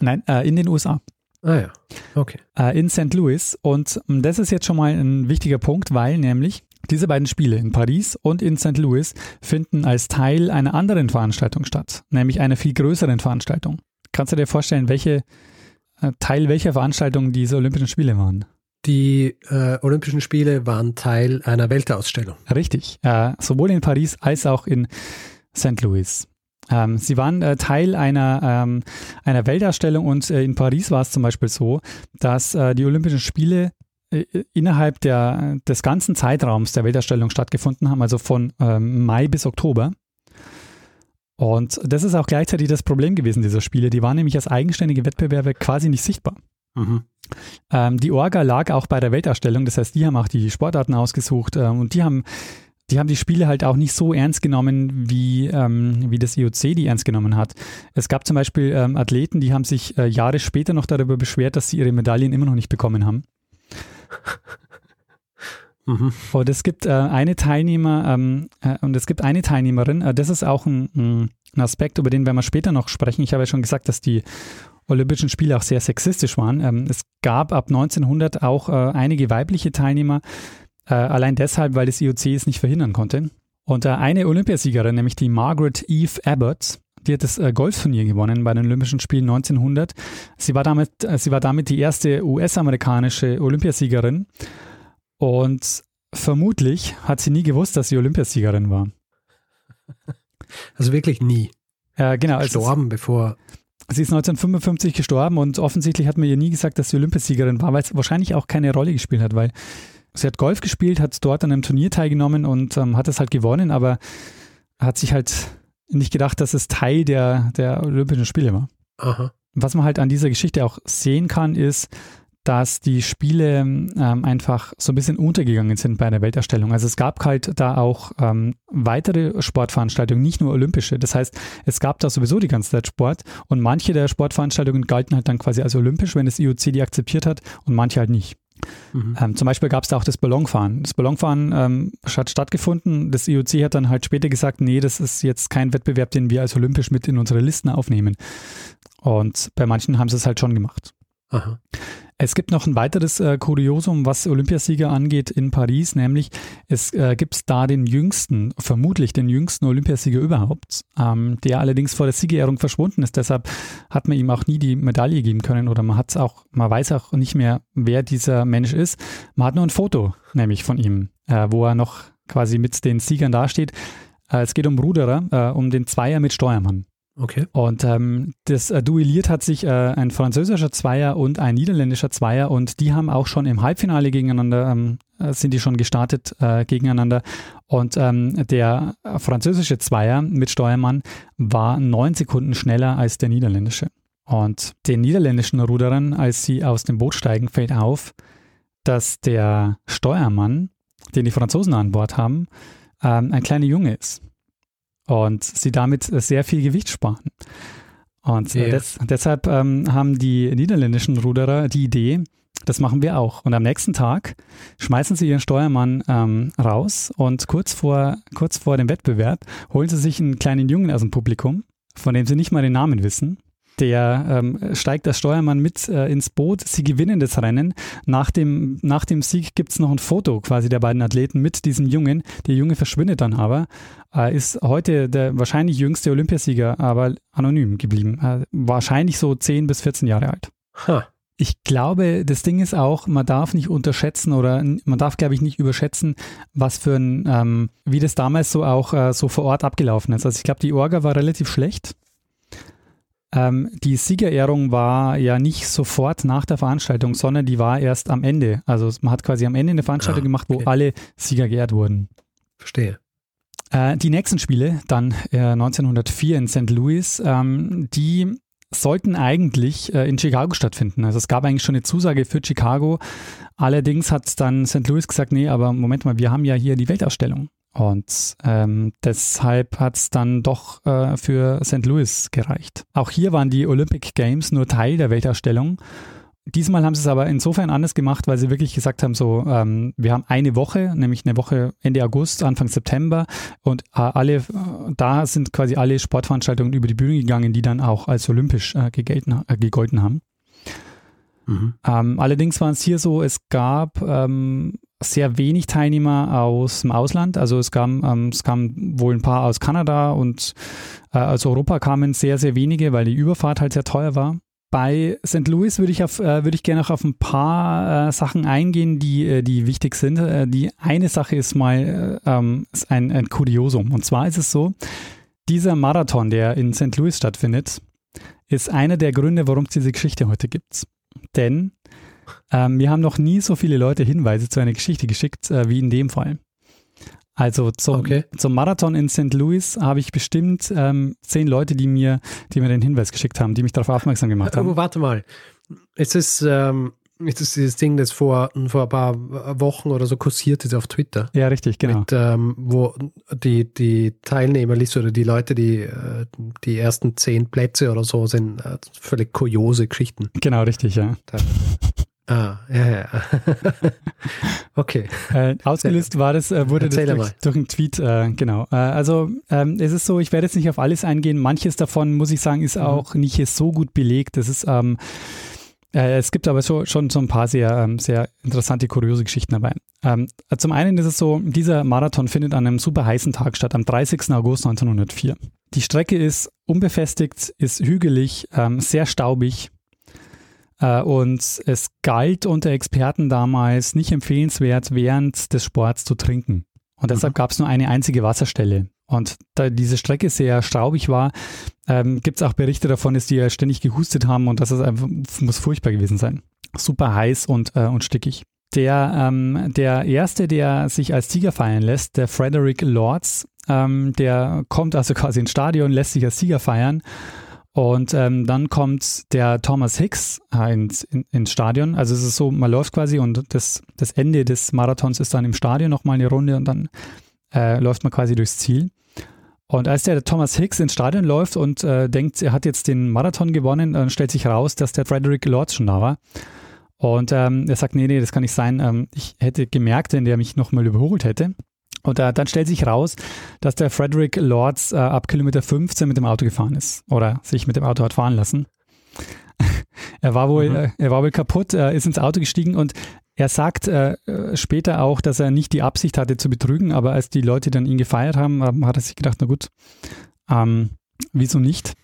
Nein, äh, in den USA. Ah ja, okay. Äh, in St. Louis. Und ähm, das ist jetzt schon mal ein wichtiger Punkt, weil nämlich diese beiden Spiele in Paris und in St. Louis finden als Teil einer anderen Veranstaltung statt, nämlich einer viel größeren Veranstaltung. Kannst du dir vorstellen, welche äh, Teil welcher Veranstaltung diese Olympischen Spiele waren? Die äh, Olympischen Spiele waren Teil einer Weltausstellung. Richtig, äh, sowohl in Paris als auch in St. Louis. Ähm, sie waren äh, Teil einer, ähm, einer Weltausstellung und äh, in Paris war es zum Beispiel so, dass äh, die Olympischen Spiele äh, innerhalb der, des ganzen Zeitraums der Weltausstellung stattgefunden haben, also von ähm, Mai bis Oktober. Und das ist auch gleichzeitig das Problem gewesen dieser Spiele. Die waren nämlich als eigenständige Wettbewerbe quasi nicht sichtbar. Mhm. Ähm, die Orga lag auch bei der Weltausstellung, das heißt, die haben auch die Sportarten ausgesucht ähm, und die haben die haben die Spiele halt auch nicht so ernst genommen, wie, ähm, wie das IOC die ernst genommen hat. Es gab zum Beispiel ähm, Athleten, die haben sich äh, Jahre später noch darüber beschwert, dass sie ihre Medaillen immer noch nicht bekommen haben. Mhm. Und es gibt äh, eine Teilnehmer ähm, äh, und es gibt eine Teilnehmerin, äh, das ist auch ein, ein, Aspekt, über den werden wir später noch sprechen. Ich habe ja schon gesagt, dass die Olympischen Spiele auch sehr sexistisch waren. Ähm, es gab ab 1900 auch äh, einige weibliche Teilnehmer, äh, allein deshalb, weil das IOC es nicht verhindern konnte. Und äh, eine Olympiasiegerin, nämlich die Margaret Eve Abbott, die hat das äh, Golfturnier gewonnen bei den Olympischen Spielen 1900. Sie war damit, äh, sie war damit die erste US-amerikanische Olympiasiegerin. Und vermutlich hat sie nie gewusst, dass sie Olympiasiegerin war. Also wirklich nie. Äh, genau. Gestorben, bevor. Sie ist 1955 gestorben und offensichtlich hat man ihr nie gesagt, dass sie Olympiasiegerin war, weil es wahrscheinlich auch keine Rolle gespielt hat, weil sie hat Golf gespielt, hat dort an einem Turnier teilgenommen und ähm, hat es halt gewonnen, aber hat sich halt nicht gedacht, dass es Teil der, der Olympischen Spiele war. Aha. Was man halt an dieser Geschichte auch sehen kann, ist, dass die Spiele ähm, einfach so ein bisschen untergegangen sind bei der Weltausstellung. Also es gab halt da auch ähm, weitere Sportveranstaltungen, nicht nur olympische. Das heißt, es gab da sowieso die ganze Zeit Sport und manche der Sportveranstaltungen galten halt dann quasi als olympisch, wenn das IOC die akzeptiert hat und manche halt nicht. Mhm. Ähm, zum Beispiel gab es da auch das Ballonfahren. Das Ballonfahren ähm, hat stattgefunden. Das IOC hat dann halt später gesagt, nee, das ist jetzt kein Wettbewerb, den wir als olympisch mit in unsere Listen aufnehmen. Und bei manchen haben sie es halt schon gemacht. Aha. Es gibt noch ein weiteres äh, Kuriosum, was Olympiasieger angeht in Paris, nämlich es äh, gibt da den jüngsten, vermutlich den jüngsten Olympiasieger überhaupt, ähm, der allerdings vor der Siegerehrung verschwunden ist. Deshalb hat man ihm auch nie die Medaille geben können oder man hat auch, man weiß auch nicht mehr, wer dieser Mensch ist. Man hat nur ein Foto, nämlich von ihm, äh, wo er noch quasi mit den Siegern dasteht. Äh, es geht um Ruderer, äh, um den Zweier mit Steuermann. Okay. Und ähm, das äh, duelliert hat sich äh, ein französischer Zweier und ein niederländischer Zweier und die haben auch schon im Halbfinale gegeneinander, ähm, äh, sind die schon gestartet äh, gegeneinander. Und ähm, der französische Zweier mit Steuermann war neun Sekunden schneller als der niederländische. Und den niederländischen Ruderern, als sie aus dem Boot steigen, fällt auf, dass der Steuermann, den die Franzosen an Bord haben, ähm, ein kleiner Junge ist und sie damit sehr viel Gewicht sparen. Und yeah. des, deshalb ähm, haben die niederländischen Ruderer die Idee, das machen wir auch. Und am nächsten Tag schmeißen sie ihren Steuermann ähm, raus und kurz vor, kurz vor dem Wettbewerb holen sie sich einen kleinen Jungen aus dem Publikum, von dem sie nicht mal den Namen wissen der ähm, steigt als Steuermann mit äh, ins Boot. Sie gewinnen das Rennen. Nach dem, nach dem Sieg gibt es noch ein Foto quasi der beiden Athleten mit diesem Jungen. Der Junge verschwindet dann aber, äh, ist heute der wahrscheinlich jüngste Olympiasieger, aber anonym geblieben. Äh, wahrscheinlich so 10 bis 14 Jahre alt. Huh. Ich glaube, das Ding ist auch, man darf nicht unterschätzen oder man darf, glaube ich, nicht überschätzen, was für ein, ähm, wie das damals so auch äh, so vor Ort abgelaufen ist. Also ich glaube, die Orga war relativ schlecht. Ähm, die Siegerehrung war ja nicht sofort nach der Veranstaltung, sondern die war erst am Ende. Also man hat quasi am Ende eine Veranstaltung ah, gemacht, wo alle Sieger geehrt wurden. Verstehe. Äh, die nächsten Spiele, dann äh, 1904 in St. Louis, ähm, die sollten eigentlich äh, in Chicago stattfinden. Also es gab eigentlich schon eine Zusage für Chicago. Allerdings hat dann St. Louis gesagt, nee, aber Moment mal, wir haben ja hier die Weltausstellung. Und ähm, deshalb hat es dann doch äh, für St. Louis gereicht. Auch hier waren die Olympic Games nur Teil der Weltausstellung. Diesmal haben sie es aber insofern anders gemacht, weil sie wirklich gesagt haben, so, ähm, wir haben eine Woche, nämlich eine Woche Ende August, Anfang September und äh, alle, äh, da sind quasi alle Sportveranstaltungen über die Bühne gegangen, die dann auch als olympisch äh, gegelten, äh, gegolten haben. Mhm. Ähm, allerdings war es hier so, es gab ähm, sehr wenig Teilnehmer aus dem Ausland. Also es kam, ähm, es kamen wohl ein paar aus Kanada und äh, aus Europa kamen sehr, sehr wenige, weil die Überfahrt halt sehr teuer war. Bei St. Louis würde ich, auf, äh, würde ich gerne noch auf ein paar äh, Sachen eingehen, die, äh, die wichtig sind. Äh, die eine Sache ist mal äh, ähm, ist ein, ein Kuriosum. Und zwar ist es so, dieser Marathon, der in St. Louis stattfindet, ist einer der Gründe, warum es diese Geschichte heute gibt. Denn ähm, mir haben noch nie so viele Leute Hinweise zu einer Geschichte geschickt äh, wie in dem Fall. Also zum, okay. zum Marathon in St. Louis habe ich bestimmt ähm, zehn Leute, die mir, die mir den Hinweis geschickt haben, die mich darauf aufmerksam gemacht haben. Aber warte mal. Es ist, ähm, es ist dieses Ding, das vor, vor ein paar Wochen oder so kursiert ist auf Twitter. Ja, richtig, genau. Mit, ähm, wo die, die Teilnehmerliste oder die Leute, die äh, die ersten zehn Plätze oder so sind, äh, völlig kuriose Geschichten. Genau, richtig, ja. Ah, ja, ja. okay. Äh, ausgelöst war das, äh, wurde Erzähl das durch, durch einen Tweet, äh, genau. Äh, also ähm, es ist so, ich werde jetzt nicht auf alles eingehen. Manches davon, muss ich sagen, ist mhm. auch nicht so gut belegt. Das ist, ähm, äh, es gibt aber so, schon so ein paar sehr, ähm, sehr interessante, kuriose Geschichten dabei. Ähm, zum einen ist es so, dieser Marathon findet an einem super heißen Tag statt, am 30. August 1904. Die Strecke ist unbefestigt, ist hügelig, ähm, sehr staubig äh, und es galt unter Experten damals nicht empfehlenswert, während des Sports zu trinken. Und deshalb mhm. gab es nur eine einzige Wasserstelle. Und da diese Strecke sehr staubig war, ähm, gibt es auch Berichte davon, dass die ja ständig gehustet haben und dass es einfach muss furchtbar gewesen sein. Super heiß und, äh, und stickig. Der, ähm, der erste, der sich als Sieger feiern lässt, der Frederick Lords, ähm, der kommt also quasi ins Stadion, lässt sich als Sieger feiern. Und ähm, dann kommt der Thomas Hicks ins, in, ins Stadion. Also es ist so, man läuft quasi und das, das Ende des Marathons ist dann im Stadion nochmal eine Runde und dann äh, läuft man quasi durchs Ziel. Und als der Thomas Hicks ins Stadion läuft und äh, denkt, er hat jetzt den Marathon gewonnen, dann stellt sich raus, dass der Frederick Lords schon da war. Und ähm, er sagt, nee, nee, das kann nicht sein. Ähm, ich hätte gemerkt, wenn der mich nochmal überholt hätte. Und äh, dann stellt sich raus, dass der Frederick Lords äh, ab Kilometer 15 mit dem Auto gefahren ist oder sich mit dem Auto hat fahren lassen. er war wohl, mhm. äh, er war wohl kaputt, äh, ist ins Auto gestiegen und er sagt äh, später auch, dass er nicht die Absicht hatte zu betrügen, aber als die Leute dann ihn gefeiert haben, hat er sich gedacht, na gut, ähm, wieso nicht?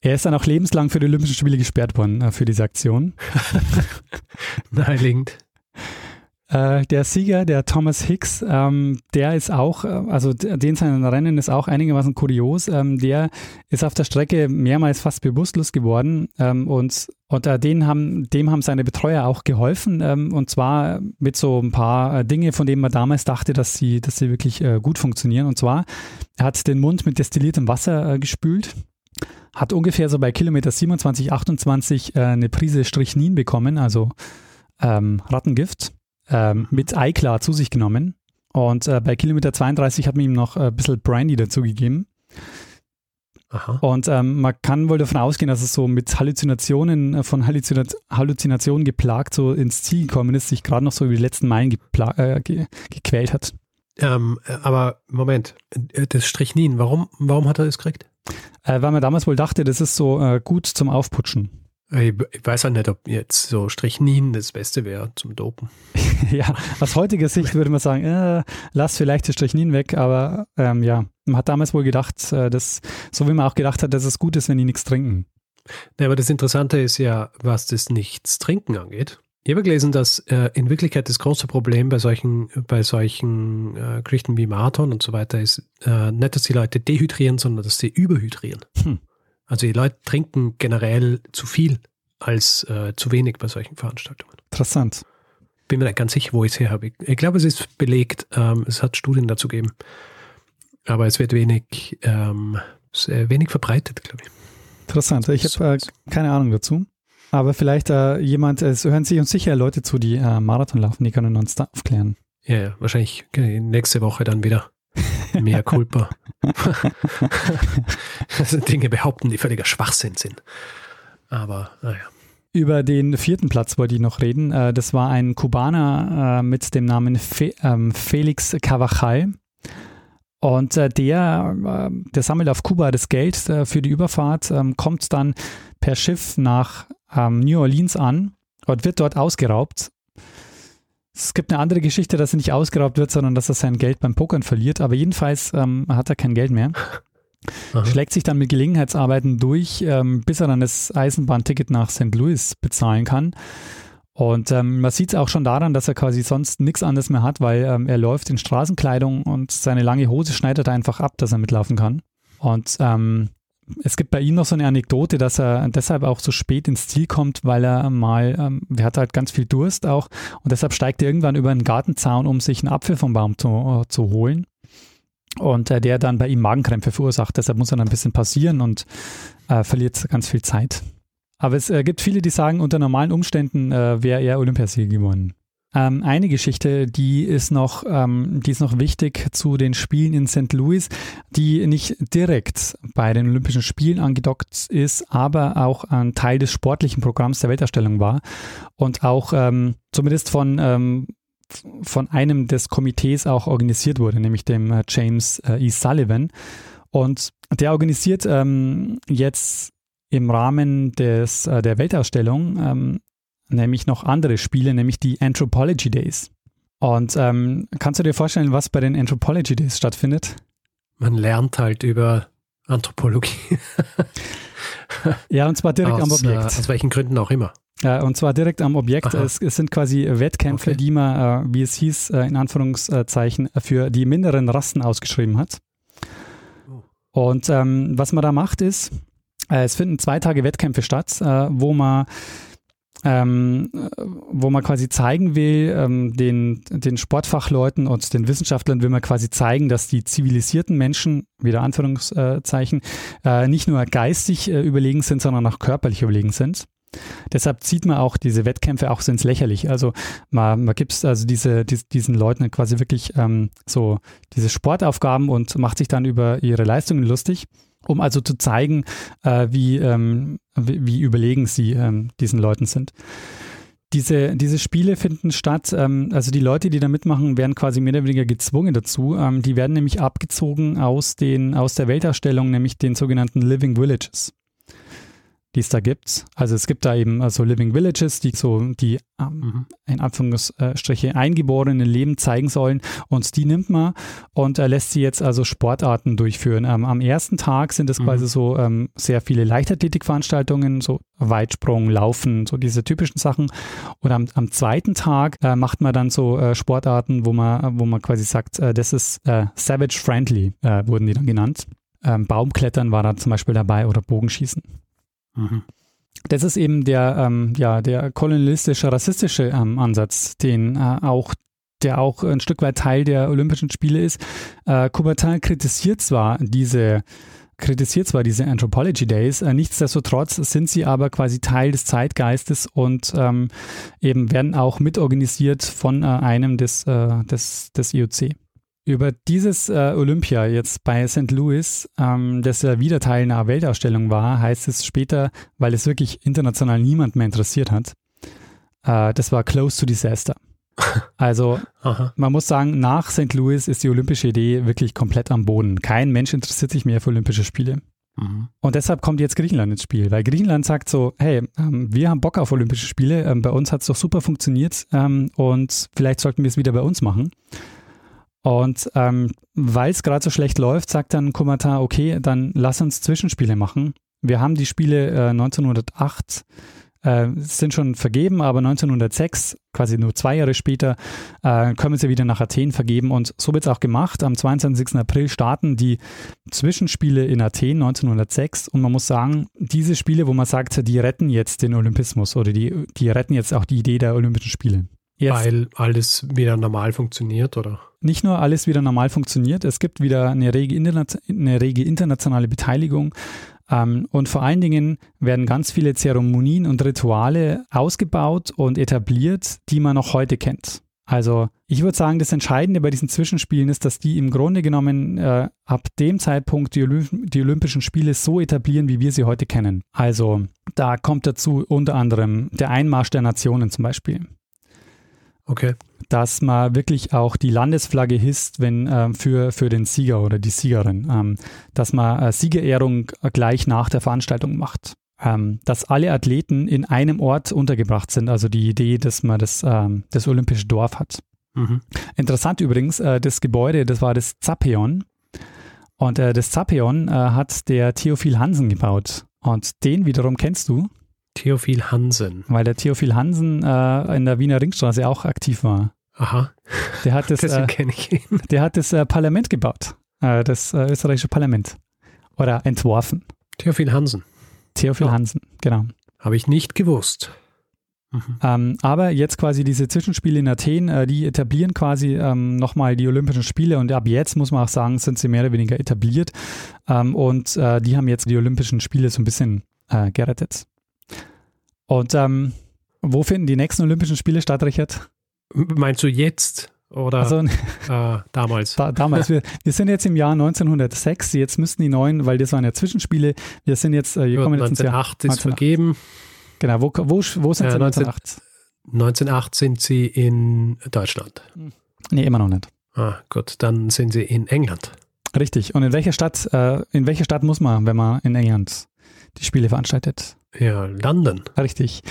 Er ist dann auch lebenslang für die Olympischen Spiele gesperrt worden äh, für diese Aktion. Naheliegend. Äh, der Sieger, der Thomas Hicks, ähm, der ist auch, äh, also den seinen Rennen ist auch einigermaßen kurios. Ähm, der ist auf der Strecke mehrmals fast bewusstlos geworden ähm, und, und äh, den haben, dem haben seine Betreuer auch geholfen ähm, und zwar mit so ein paar äh, Dinge, von denen man damals dachte, dass sie, dass sie wirklich äh, gut funktionieren. Und zwar, er hat den Mund mit destilliertem Wasser äh, gespült hat ungefähr so bei Kilometer 27, 28 äh, eine Prise Strichnin bekommen, also ähm, Rattengift ähm, mit Eiklar zu sich genommen. Und äh, bei Kilometer 32 hat man ihm noch äh, ein bisschen Brandy dazugegeben. Aha. Und ähm, man kann wohl davon ausgehen, dass es so mit Halluzinationen, äh, von Halluzina Halluzinationen geplagt so ins Ziel gekommen ist, sich gerade noch so über die letzten Meilen äh, ge gequält hat. Ähm, äh, aber Moment, das Strichnin, warum, warum hat er das gekriegt? Äh, weil man damals wohl dachte, das ist so äh, gut zum Aufputschen. Ich weiß auch nicht, ob jetzt so Strichnin das Beste wäre zum Dopen. ja, aus heutiger Sicht würde man sagen, äh, lass vielleicht das Strichnin weg, aber ähm, ja, man hat damals wohl gedacht, äh, dass, so wie man auch gedacht hat, dass es gut ist, wenn die nichts trinken. Ja, aber das Interessante ist ja, was das Nichts trinken angeht. Ich habe gelesen, dass äh, in Wirklichkeit das große Problem bei solchen, bei solchen äh, Geschichten wie Marathon und so weiter ist, äh, nicht, dass die Leute dehydrieren, sondern dass sie überhydrieren. Hm. Also die Leute trinken generell zu viel als äh, zu wenig bei solchen Veranstaltungen. Interessant. Bin mir nicht ganz sicher, wo ich es her habe. Ich glaube, es ist belegt. Ähm, es hat Studien dazu gegeben. Aber es wird wenig, ähm, wenig verbreitet, glaube ich. Interessant. Ich habe äh, keine Ahnung dazu. Aber vielleicht äh, jemand, es hören sich uns sicher Leute zu, die äh, Marathon laufen, die können uns da aufklären. Ja, ja, wahrscheinlich nächste Woche dann wieder. Mehr Culpa. das sind Dinge behaupten, die völliger Schwachsinn sind. Aber, naja. Über den vierten Platz wollte ich noch reden. Äh, das war ein Kubaner äh, mit dem Namen ähm, Felix Cavajal. Und äh, der, der sammelt auf Kuba das Geld für die Überfahrt, ähm, kommt dann per Schiff nach ähm, New Orleans an und wird dort ausgeraubt es gibt eine andere Geschichte, dass er nicht ausgeraubt wird, sondern dass er sein Geld beim Pokern verliert. Aber jedenfalls ähm, hat er kein Geld mehr. Aha. Schlägt sich dann mit Gelegenheitsarbeiten durch, ähm, bis er dann das Eisenbahnticket nach St. Louis bezahlen kann. Und ähm, man sieht es auch schon daran, dass er quasi sonst nichts anderes mehr hat, weil ähm, er läuft in Straßenkleidung und seine lange Hose schneidet er einfach ab, dass er mitlaufen kann. Und ähm, es gibt bei ihm noch so eine Anekdote, dass er deshalb auch so spät ins Ziel kommt, weil er mal, ähm, er hat halt ganz viel Durst auch und deshalb steigt er irgendwann über einen Gartenzaun, um sich einen Apfel vom Baum zu, äh, zu holen. Und äh, der dann bei ihm Magenkrämpfe verursacht. Deshalb muss er dann ein bisschen passieren und äh, verliert ganz viel Zeit. Aber es äh, gibt viele, die sagen, unter normalen Umständen äh, wäre er Olympiasieger gewonnen. Ähm, eine Geschichte, die ist noch, ähm, die ist noch wichtig zu den Spielen in St. Louis, die nicht direkt bei den Olympischen Spielen angedockt ist, aber auch ein Teil des sportlichen Programms der Weltausstellung war und auch ähm, zumindest von ähm, von einem des Komitees auch organisiert wurde, nämlich dem äh, James äh, E. Sullivan. Und der organisiert ähm, jetzt im Rahmen des, äh, der Weltausstellung ähm, nämlich noch andere Spiele, nämlich die Anthropology Days. Und ähm, kannst du dir vorstellen, was bei den Anthropology Days stattfindet? Man lernt halt über Anthropologie. ja, und zwar direkt aus, am Objekt. Äh, aus welchen Gründen auch immer. Ja, und zwar direkt am Objekt. Es, es, sind quasi Wettkämpfe, okay. die man, äh, wie es hieß, äh, in Anführungszeichen, für die minderen Rassen ausgeschrieben hat. Und ähm, was man da macht ist, äh, es finden zwei Tage Wettkämpfe statt, äh, wo man ähm, wo man quasi zeigen will, ähm, den, den Sportfachleuten und den Wissenschaftlern will man quasi zeigen, dass die zivilisierten Menschen, wieder Anführungszeichen, äh, nicht nur geistig äh, überlegen sind, sondern auch körperlich überlegen sind. Deshalb zieht man auch diese Wettkämpfe auch so ins Lächerliche. Also man, man gibt also diese, die, diesen Leuten quasi wirklich ähm, so diese Sportaufgaben und macht sich dann über ihre Leistungen lustig um also zu zeigen, äh, wie, ähm, wie, wie, überlegen sie ähm, diesen Leuten sind. Diese, diese Spiele finden statt, ähm, also die Leute, die da mitmachen, werden quasi mehr oder weniger gezwungen dazu. Ähm, die werden nämlich abgezogen aus, den, aus der Weltausstellung, nämlich den sogenannten Living Villages die es da gibt. Also es gibt da eben also Living Villages, die so die ähm, mhm. in Anführungsstriche eingeborenen Leben zeigen sollen und die nimmt man und äh, lässt sie jetzt also Sportarten durchführen. Ähm, am ersten Tag sind es mhm. quasi so ähm, sehr viele Leichtathletikveranstaltungen, so Weitsprung, Laufen, so diese typischen Sachen. Und am, am zweiten Tag äh, macht man dann so äh, Sportarten, wo man, wo man quasi sagt, äh, das ist äh, Savage Friendly, äh, wurden die dann genannt. Ähm, Baumklettern war da zum Beispiel dabei oder Bogenschießen. Mhm. Das ist eben der, ähm, ja, der kolonialistische, rassistische ähm, Ansatz, den äh, auch der auch ein Stück weit Teil der Olympischen Spiele ist. Äh, Coubertin kritisiert zwar diese kritisiert zwar diese Anthropology Days, äh, nichtsdestotrotz sind sie aber quasi Teil des Zeitgeistes und ähm, eben werden auch mitorganisiert von äh, einem des, äh, des, des IOC. Über dieses äh, Olympia jetzt bei St. Louis, ähm, das ja wieder Teil einer Weltausstellung war, heißt es später, weil es wirklich international niemand mehr interessiert hat, äh, das war close to disaster. Also man muss sagen, nach St. Louis ist die olympische Idee wirklich komplett am Boden. Kein Mensch interessiert sich mehr für Olympische Spiele. Mhm. Und deshalb kommt jetzt Griechenland ins Spiel, weil Griechenland sagt so, hey, ähm, wir haben Bock auf Olympische Spiele, ähm, bei uns hat es doch super funktioniert ähm, und vielleicht sollten wir es wieder bei uns machen. Und ähm, weil es gerade so schlecht läuft, sagt dann Kommata, okay, dann lass uns Zwischenspiele machen. Wir haben die Spiele äh, 1908 äh, sind schon vergeben, aber 1906, quasi nur zwei Jahre später, äh, können wir sie wieder nach Athen vergeben. Und so wird es auch gemacht. Am 22. April starten die Zwischenspiele in Athen 1906. Und man muss sagen, diese Spiele, wo man sagt, die retten jetzt den Olympismus oder die, die retten jetzt auch die Idee der Olympischen Spiele. Jetzt, Weil alles wieder normal funktioniert, oder? Nicht nur alles wieder normal funktioniert, es gibt wieder eine rege, eine rege internationale Beteiligung. Ähm, und vor allen Dingen werden ganz viele Zeremonien und Rituale ausgebaut und etabliert, die man noch heute kennt. Also ich würde sagen, das Entscheidende bei diesen Zwischenspielen ist, dass die im Grunde genommen äh, ab dem Zeitpunkt die, Olymp die, Olympischen Spiele so etablieren, wie wir sie heute kennen. Also da kommt dazu unter anderem der Einmarsch der Nationen zum Beispiel. Okay. Dass man wirklich auch die Landesflagge hisst, wenn äh, für, für den Sieger oder die Siegerin, ähm, dass man äh, Siegerehrung gleich nach der Veranstaltung macht. Ähm, dass alle Athleten in einem Ort untergebracht sind, also die Idee, dass man das, ähm, das olympische Dorf hat. Mhm. Interessant übrigens, äh, das Gebäude, das war das Zapeon. Und äh, das Zapeon äh, hat der Theophil Hansen gebaut. Und den wiederum kennst du. Theophil Hansen. Weil der Theophil Hansen äh, in der Wiener Ringstraße auch aktiv war. Aha. Der hat das, äh, Der hat das äh, Parlament gebaut. Äh, das äh, österreichische Parlament. Oder entworfen. Theophil Hansen. Theophil ja. Hansen, genau. Habe ich nicht gewusst. Mhm. Ähm, aber jetzt quasi diese Zwischenspiele in Athen, äh, die etablieren quasi ähm, nochmal die Olympischen Spiele und ab jetzt muss man auch sagen, sind sie mehr oder weniger etabliert ähm, und äh, die haben jetzt die Olympischen Spiele so ein bisschen äh, gerettet. Und ähm, wo finden die nächsten Olympischen Spiele statt, Richard? Meinst du jetzt? Oder also, äh, damals? Da, damals. Wir, wir, sind jetzt im Jahr 1906. Jetzt müssten die neuen, weil das waren ja Zwischenspiele. Wir sind jetzt, äh, wir kommen jetzt 1908 ist 1908. vergeben. Genau. Wo, wo, wo sind äh, sie 1908? 1908 sind sie in Deutschland. Nee, immer noch nicht. Ah, gut. Dann sind sie in England. Richtig. Und in welcher Stadt, äh, in welche Stadt muss man, wenn man in England die Spiele veranstaltet? Ja, London. Richtig.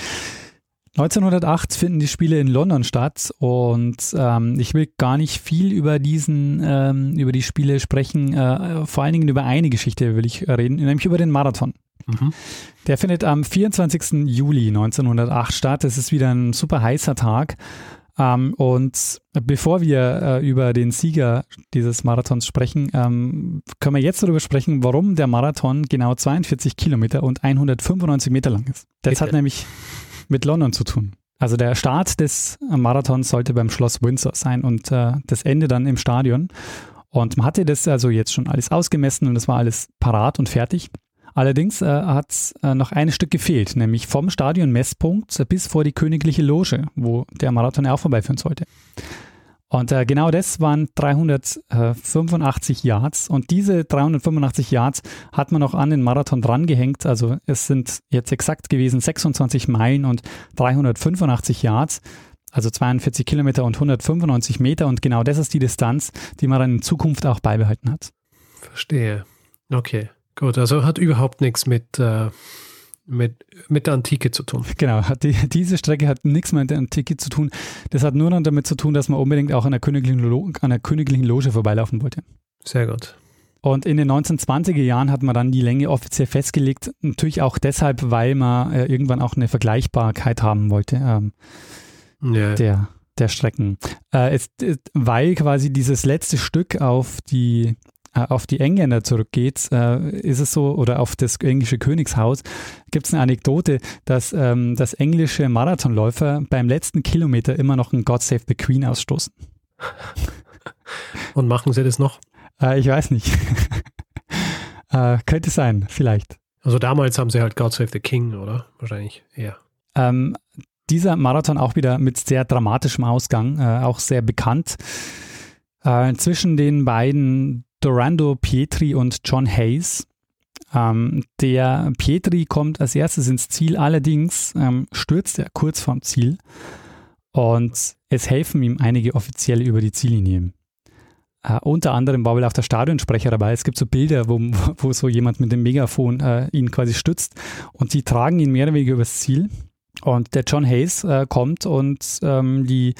1908 finden die Spiele in London statt und ähm, ich will gar nicht viel über diesen, ähm, über die Spiele sprechen. Äh, vor allen Dingen über eine Geschichte will ich reden, nämlich über den Marathon. Mhm. Der findet am 24. Juli 1908 statt. Es ist wieder ein super heißer Tag. Ähm, und bevor wir äh, über den Sieger dieses Marathons sprechen, ähm, können wir jetzt darüber sprechen, warum der Marathon genau 42 Kilometer und 195 Meter lang ist. Das Bitte. hat nämlich mit London zu tun. Also der Start des Marathons sollte beim Schloss Windsor sein und äh, das Ende dann im Stadion. Und man hatte das also jetzt schon alles ausgemessen und es war alles parat und fertig. Allerdings äh, hat äh, noch ein Stück gefehlt, nämlich vom Stadion Messpunkt bis vor die königliche Loge, wo der Marathon auch vorbeiführen sollte. Und äh, genau das waren 385 Yards. Und diese 385 Yards hat man noch an den Marathon drangehängt. Also es sind jetzt exakt gewesen 26 Meilen und 385 Yards. Also 42 Kilometer und 195 Meter. Und genau das ist die Distanz, die man dann in Zukunft auch beibehalten hat. Verstehe. Okay, gut. Also hat überhaupt nichts mit, äh, mit, mit der Antike zu tun. Genau, hat die, diese Strecke hat nichts mehr mit der Antike zu tun. Das hat nur noch damit zu tun, dass man unbedingt auch an der königlichen, Lo an der königlichen Loge vorbeilaufen wollte. Sehr gut. Und in den 1920er Jahren hat man dann die Länge offiziell festgelegt. Natürlich auch deshalb, weil man äh, irgendwann auch eine Vergleichbarkeit haben wollte ähm, Ja. der, der Strecken. Äh, es, es, weil quasi dieses letzte Stück auf die äh, auf die Engländer zurückgeht, äh, ist es so, oder auf das englische Königshaus, gibt es eine Anekdote, dass, ähm, dass englische Marathonläufer beim letzten Kilometer immer noch ein God Save the Queen ausstoßen. Und machen sie das noch? Äh, ich weiß nicht. äh, könnte sein, vielleicht. Also damals haben sie halt God Save the King, oder? Wahrscheinlich eher. Ähm, dieser Marathon auch wieder mit sehr dramatischem Ausgang, äh, auch sehr bekannt. Äh, zwischen den beiden Dorando Pietri und John Hayes. Ähm, der Pietri kommt als erstes ins Ziel, allerdings ähm, stürzt er kurz vorm Ziel und es helfen ihm einige Offizielle über die Ziellinie. Äh, unter anderem war wohl auch der Stadionsprecher dabei. Es gibt so Bilder, wo, wo so jemand mit dem Megafon äh, ihn quasi stützt und sie tragen ihn mehr oder weniger übers Ziel. Und der John Hayes äh, kommt und ähm, die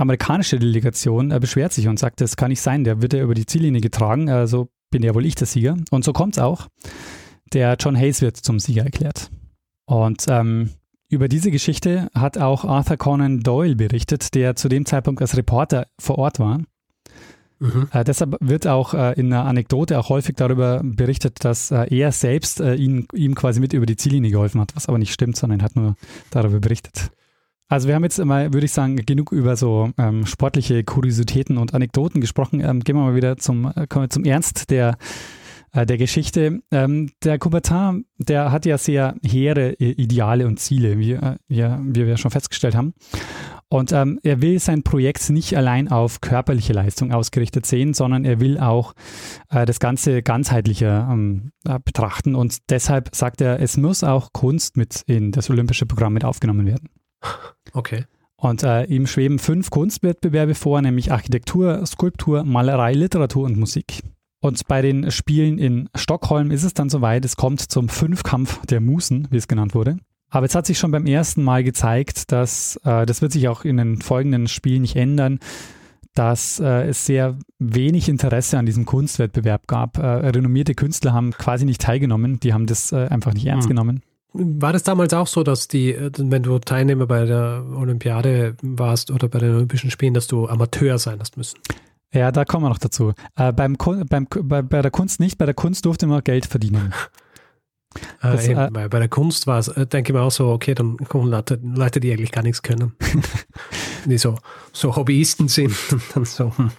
amerikanische Delegation äh, beschwert sich und sagt, das kann nicht sein, der wird ja über die Ziellinie getragen, also bin ja wohl ich der Sieger. Und so kommt es auch. Der John Hayes wird zum Sieger erklärt. Und ähm, über diese Geschichte hat auch Arthur Conan Doyle berichtet, der zu dem Zeitpunkt als Reporter vor Ort war. Mhm. Äh, deshalb wird auch äh, in einer Anekdote auch häufig darüber berichtet, dass äh, er selbst äh, ihn, ihm quasi mit über die Ziellinie geholfen hat, was aber nicht stimmt, sondern er hat nur darüber berichtet. Also wir haben jetzt mal, würde ich sagen, genug über so ähm, sportliche Kuriositäten und Anekdoten gesprochen. Ähm, gehen wir mal wieder zum, äh, kommen wir zum Ernst der, äh, der Geschichte. Ähm, der Coubertin, der hat ja sehr hehre äh, Ideale und Ziele, wie, äh, ja, wie wir schon festgestellt haben. Und ähm, er will sein Projekt nicht allein auf körperliche Leistung ausgerichtet sehen, sondern er will auch äh, das Ganze ganzheitlicher ähm, äh, betrachten. Und deshalb sagt er, es muss auch Kunst mit in das olympische Programm mit aufgenommen werden. Okay. Und äh, ihm schweben fünf Kunstwettbewerbe vor, nämlich Architektur, Skulptur, Malerei, Literatur und Musik. Und bei den Spielen in Stockholm ist es dann soweit, es kommt zum Fünfkampf der Musen, wie es genannt wurde. Aber es hat sich schon beim ersten Mal gezeigt, dass äh, das wird sich auch in den folgenden Spielen nicht ändern, dass äh, es sehr wenig Interesse an diesem Kunstwettbewerb gab. Äh, renommierte Künstler haben quasi nicht teilgenommen, die haben das äh, einfach nicht ernst Hm. genommen. War das damals auch so, dass die, äh, wenn du Teilnehmer bei der Olympiade warst oder bei den Olympischen Spielen, dass du Amateur sein hast müssen? Ja, da kommen wir noch dazu. Äh, beim, beim, bei, bei der Kunst nicht, bei der Kunst durfte man Geld verdienen. Das, äh, eben, äh, bei, der Kunst war es, äh, denke ich mir auch so, okay, dann kommen Leute, Leute, die eigentlich gar nichts können, die so, so Hobbyisten sind und dann so, hm,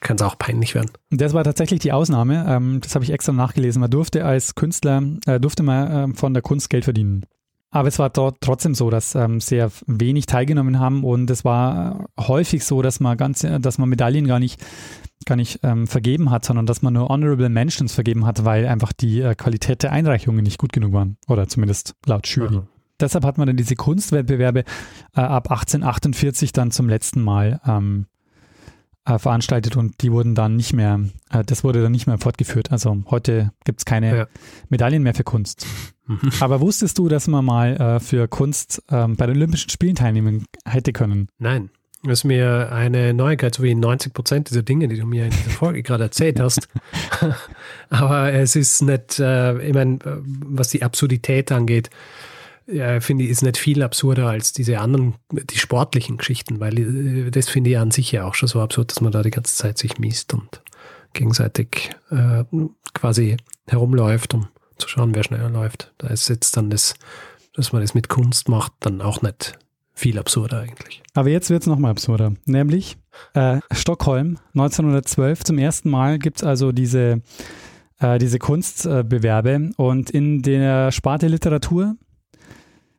kann es auch peinlich werden. Und Das war tatsächlich die Ausnahme. Ähm, das habe ich extra nachgelesen. Man durfte als Künstler, äh, durfte man ähm, von der Kunst Geld verdienen. Aber es war dort trotzdem so, dass ähm, sehr wenig teilgenommen haben und es war häufig so, dass man ganz, dass man Medaillen gar nicht, gar nicht vergeben hat, sondern dass man nur Honorable Mentions vergeben hat, weil einfach die äh, Qualität der Einreichungen nicht gut genug waren. Oder zumindest laut Jury. Mhm. Deshalb hat man dann diese Kunstwettbewerbe äh, ab 1848 dann zum letzten Mal ähm, äh, veranstaltet und die wurden dann nicht mehr, äh, das wurde dann nicht mehr fortgeführt. Also heute gibt es keine Ja. Medaillen mehr für Kunst. Mhm. Aber wusstest du, dass man mal äh, für Kunst ähm, bei den Olympischen Spielen teilnehmen hätte können? Nein. Das ist mir eine Neuigkeit, so wie 90 Prozent dieser Dinge, die du mir in dieser Folge gerade erzählt hast. Aber es ist nicht, äh, ich meine, äh, was die Absurdität angeht, ja, finde ich, ist nicht viel absurder als diese anderen, die sportlichen Geschichten, weil äh, das finde ich an sich ja auch schon so absurd, dass man da die ganze Zeit sich misst und gegenseitig äh, quasi herumläuft, um zu schauen, wer schneller läuft. Da ist jetzt dann das, dass man das mit Kunst macht, dann auch nicht viel absurder eigentlich. Aber jetzt wird es nochmal absurder. Nämlich äh, Stockholm 1912. Zum ersten Mal gibt es also diese, äh, diese Kunstbewerbe und in der Sparte Literatur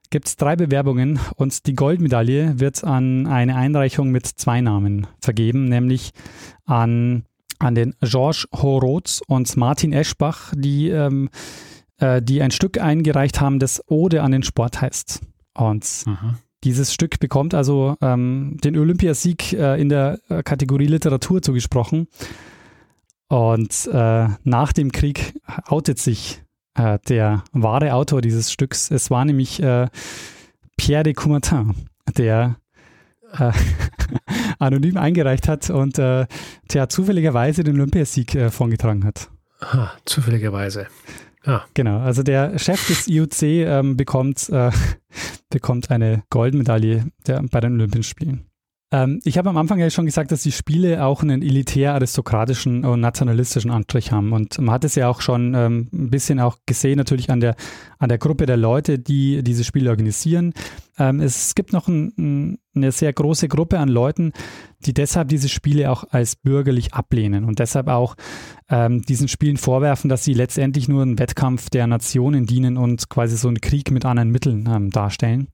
gibt es drei Bewerbungen und die Goldmedaille wird an eine Einreichung mit zwei Namen vergeben, nämlich an, an den Georges Horotz und Martin Eschbach, die, ähm, äh, die ein Stück eingereicht haben, das Ode an den Sport heißt. Und mhm. dieses Stück bekommt also ähm, den Olympiasieg äh, in der äh, Kategorie Literatur zugesprochen. Und äh, nach dem Krieg outet sich äh, der wahre Autor dieses Stücks. Es war nämlich äh, Pierre de Coubertin, der äh, anonym eingereicht hat und äh, der zufälligerweise den Olympiasieg äh, vorgetragen hat. Ah, zufälligerweise. Ah. Genau, also der Chef des IOC ähm, bekommt, äh, bekommt eine Goldmedaille der, bei den Olympischen Spielen. Ähm, ich habe am Anfang ja schon gesagt, dass die Spiele auch einen elitär-aristokratischen und nationalistischen Anstrich haben. Und man hat es ja auch schon ähm, ein bisschen auch gesehen, natürlich an der, an der Gruppe der Leute, die diese Spiele organisieren. Ähm, es gibt noch ein, eine sehr große Gruppe an Leuten, die deshalb diese Spiele auch als bürgerlich ablehnen und deshalb auch ähm, diesen Spielen vorwerfen, dass sie letztendlich nur einen Wettkampf der Nationen dienen und quasi so einen Krieg mit anderen Mitteln ähm, darstellen.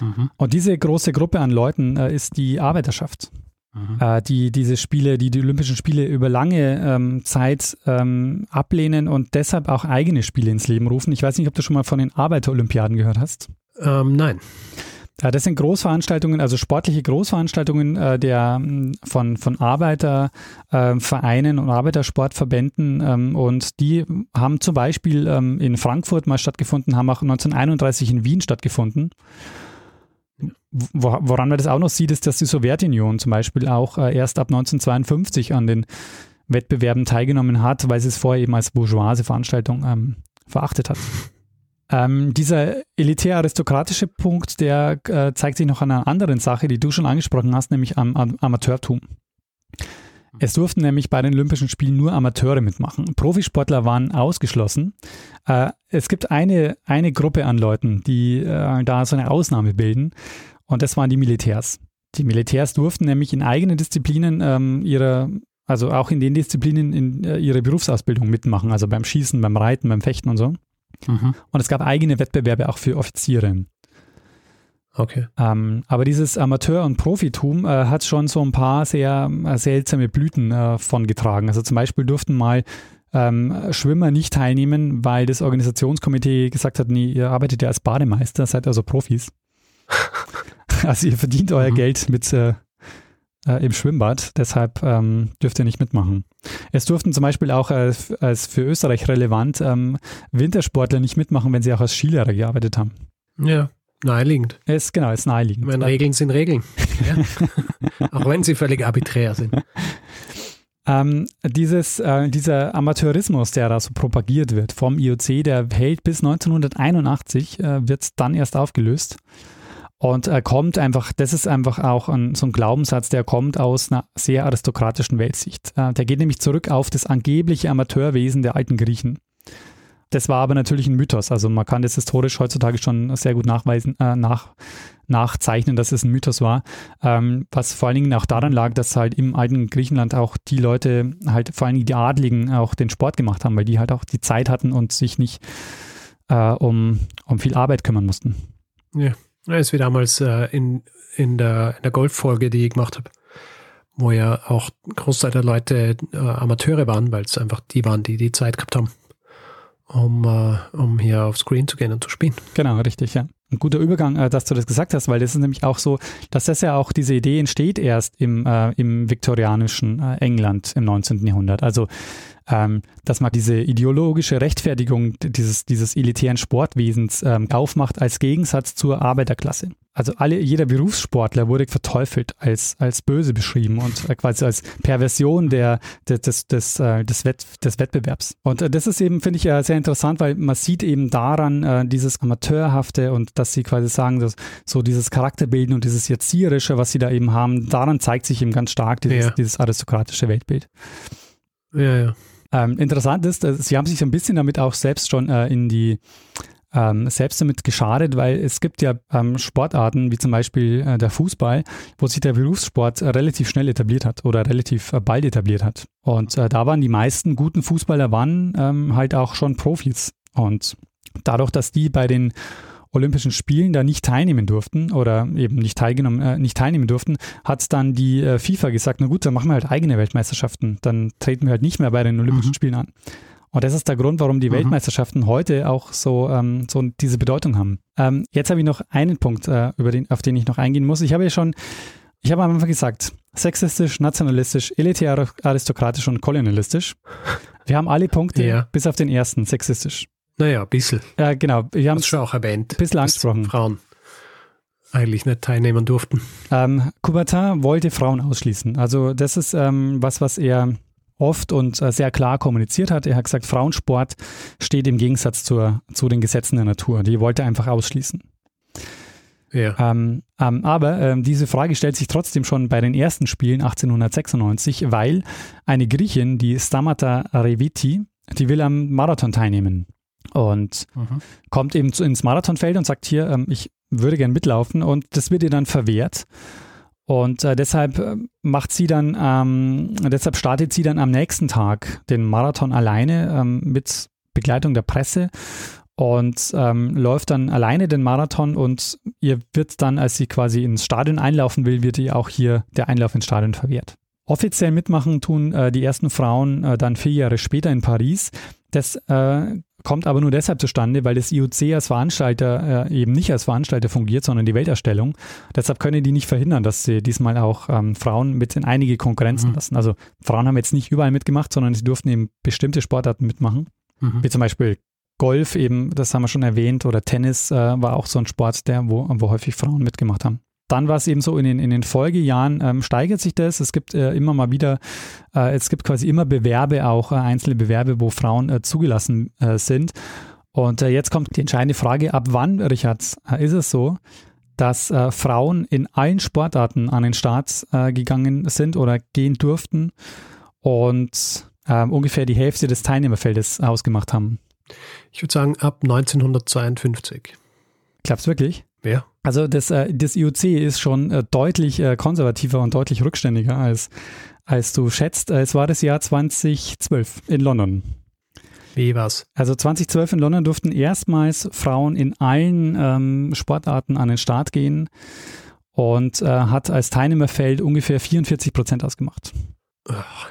Mhm. Und diese große Gruppe an Leuten äh, ist die Arbeiterschaft. Mhm. Äh, die diese Spiele, die die Olympischen Spiele über lange ähm, Zeit ähm, ablehnen und deshalb auch eigene Spiele ins Leben rufen. Ich weiß nicht, ob du schon mal von den Arbeiterolympiaden gehört hast. Ähm, nein. Ja, das sind Großveranstaltungen, also sportliche Großveranstaltungen äh, der, von, von Arbeitervereinen äh, und Arbeitersportverbänden. Ähm, und die haben zum Beispiel ähm, in Frankfurt mal stattgefunden, haben auch 1931 in Wien stattgefunden woran man das auch noch sieht, ist, dass die Sowjetunion zum Beispiel auch äh, erst ab 1952 an den Wettbewerben teilgenommen hat, weil sie es vorher eben als bourgeoise Veranstaltung ähm, verachtet hat. Ähm, dieser elitär-aristokratische Punkt, der äh, zeigt sich noch an einer anderen Sache, die du schon angesprochen hast, nämlich am, am Amateurtum. Es durften nämlich bei den Olympischen Spielen nur Amateure mitmachen. Profisportler waren ausgeschlossen. Äh, es gibt eine, eine Gruppe an Leuten, die äh, da so eine Ausnahme bilden. Und das waren die Militärs. Die Militärs durften nämlich in eigenen Disziplinen ähm, ihre, also auch in den Disziplinen in äh, ihre Berufsausbildung mitmachen, also beim Schießen, beim Reiten, beim Fechten und so. Mhm. Und es gab eigene Wettbewerbe auch für Offiziere. Okay. Ähm, aber dieses Amateur- und Profitum äh, hat schon so ein paar sehr äh, seltsame Blüten äh, von getragen. Also zum Beispiel durften mal ähm, Schwimmer nicht teilnehmen, weil das Organisationskomitee gesagt hat, nee, ihr arbeitet ja als Bademeister, seid also Profis. also ihr verdient euer mhm. Geld mit äh, äh, im Schwimmbad, deshalb ähm, dürft ihr nicht mitmachen. Es durften zum Beispiel auch als, als für Österreich relevant ähm, Wintersportler nicht mitmachen, wenn sie auch als Skilehrer gearbeitet haben. Ja. Naheliegend. Es, genau, ist naheliegend. Meine Regeln sind Regeln. Ja. Auch wenn sie völlig arbiträr sind. Ähm, dieses, äh, dieser Amateurismus, der da so propagiert wird vom IOC, der hält bis 1981, äh, wird dann erst aufgelöst. Und er kommt einfach, das ist einfach auch ein, so ein Glaubenssatz, der kommt aus einer sehr aristokratischen Weltsicht. Äh, der geht nämlich zurück auf das angebliche Amateurwesen der alten Griechen. Das war aber natürlich ein Mythos. Also man kann das historisch heutzutage schon sehr gut nachweisen, äh, nach, nachzeichnen, dass es ein Mythos war. Ähm, was vor allen Dingen auch daran lag, dass halt im alten Griechenland auch die Leute, halt vor allen Dingen die Adligen, auch den Sport gemacht haben, weil die halt auch die Zeit hatten und sich nicht äh, um, um viel Arbeit kümmern mussten. Ja, es wie damals äh, in, in der, in der Golffolge, die ich gemacht habe wo ja auch Großteil der Leute äh, Amateure waren, weil es einfach die waren, die die Zeit gehabt haben um, uh, um hier aufs Screen zu gehen und zu spielen. Genau, richtig, ja. Ein guter Übergang, äh, dass du das gesagt hast, weil das ist nämlich auch so, dass das ja auch diese Idee entsteht erst im, äh, im viktorianischen äh, England im 19. Jahrhundert. Also, ähm, dass man diese ideologische Rechtfertigung dieses, dieses elitären Sportwesens ähm, aufmacht als Gegensatz zur Arbeiterklasse. also alle, jeder Berufssportler wurde verteufelt als, als böse beschrieben und äh, quasi als Perversion der, des, des, des, äh, des, Wett, des Wettbewerbs. Und äh, das ist eben, finde ich, sehr interessant, weil man sieht eben daran dieses Amateurhafte und dass sie quasi sagen, dass so dieses Charakterbilden und dieses Erzieherische, was sie da eben haben, daran zeigt sich eben ganz stark dieses, ja. dieses aristokratische Weltbild. Ja, ja. Ähm, interessant ist, sie haben sich ein bisschen damit auch selbst schon äh, in die ähm, selbst damit geschadet, weil es gibt ja ähm, Sportarten wie zum Beispiel äh, der Fußball, wo sich der Berufssport äh, relativ schnell etabliert hat oder relativ äh, bald etabliert hat. Und äh, da waren die meisten guten Fußballer waren ähm, halt auch schon Profis. Und dadurch, dass die bei den Olympischen Spielen da nicht teilnehmen durften oder eben nicht teilgenommen, äh, nicht teilnehmen durften, hat dann die äh, FIFA gesagt, na gut, dann machen wir halt eigene Weltmeisterschaften. Dann treten wir halt nicht mehr bei den Olympischen mhm. Spielen an. Und das ist der Grund, warum die mhm. Weltmeisterschaften heute auch so, ähm, so diese Bedeutung haben. Ähm, jetzt habe ich noch einen Punkt, äh, über den, auf den ich noch eingehen muss. Ich habe ja schon, ich habe am Anfang gesagt, sexistisch, nationalistisch, elitär, aristokratisch und kolonialistisch. Wir haben alle Punkte, ja. bis auf den ersten, sexistisch. Naja, ein bisschen. Ja, genau. Wir haben es schon auch erwähnt. Ein bisschen angesprochen. Frauen eigentlich nicht teilnehmen durften. Ähm, Coubertin wollte Frauen ausschließen. Also das ist ähm, was, was er oft und äh, sehr klar kommuniziert hat. Er hat gesagt, Frauensport steht im Gegensatz zur, zu den Gesetzen der Natur. Die wollte er einfach ausschließen. Ja. Ähm, ähm, aber ähm, diese Frage stellt sich trotzdem schon bei den ersten Spielen 1896, weil eine Griechin, die Stamata Reviti, die will am Marathon teilnehmen und mhm. kommt eben zu, ins Marathonfeld und sagt hier, ähm, ich würde gern mitlaufen und das wird ihr dann verwehrt. Und äh, deshalb äh, macht sie dann, ähm, deshalb startet sie dann am nächsten Tag den Marathon alleine ähm, mit Begleitung der Presse und ähm, läuft dann alleine den Marathon und ihr wird dann, als sie quasi ins Stadion einlaufen will, wird ihr auch hier der Einlauf ins Stadion verwehrt. Offiziell mitmachen tun äh, die ersten Frauen äh, dann vier Jahre später in Paris. Das äh, kommt aber nur deshalb zustande, weil das IOC als Veranstalter äh, eben nicht als Veranstalter fungiert, sondern die Welterstellung. Deshalb können die nicht verhindern, dass sie diesmal auch ähm, Frauen mit in einige Konkurrenzen mhm. lassen. Also Frauen haben jetzt nicht überall mitgemacht, sondern sie durften eben bestimmte Sportarten mitmachen, mhm. wie zum Beispiel Golf eben, das haben wir schon erwähnt, oder Tennis äh, war auch so ein Sport, der, wo, wo häufig Frauen mitgemacht haben dann war es eben so, in den, in den Folgejahren ähm, steigert sich das. Es gibt äh, immer mal wieder, äh, es gibt quasi immer Bewerbe, auch äh, einzelne Bewerbe, wo Frauen äh, zugelassen äh, sind. Und äh, jetzt kommt die entscheidende Frage, ab wann, Richard, ist es so, dass Frauen in allen Sportarten an den Start gegangen sind oder gehen durften und ähm, ungefähr die Hälfte des Teilnehmerfeldes ausgemacht haben? Ich würde sagen ab 1952. Klappt es wirklich? Ja. Also das, äh, das IOC ist schon äh, deutlich äh, konservativer und deutlich rückständiger, als, als du schätzt. Es war das Jahr 2012 in London. Wie war's? Also 2012 in London durften erstmals Frauen in allen ähm, Sportarten an den Start gehen und hat als Teilnehmerfeld ungefähr 44 Prozent ausgemacht. Ach.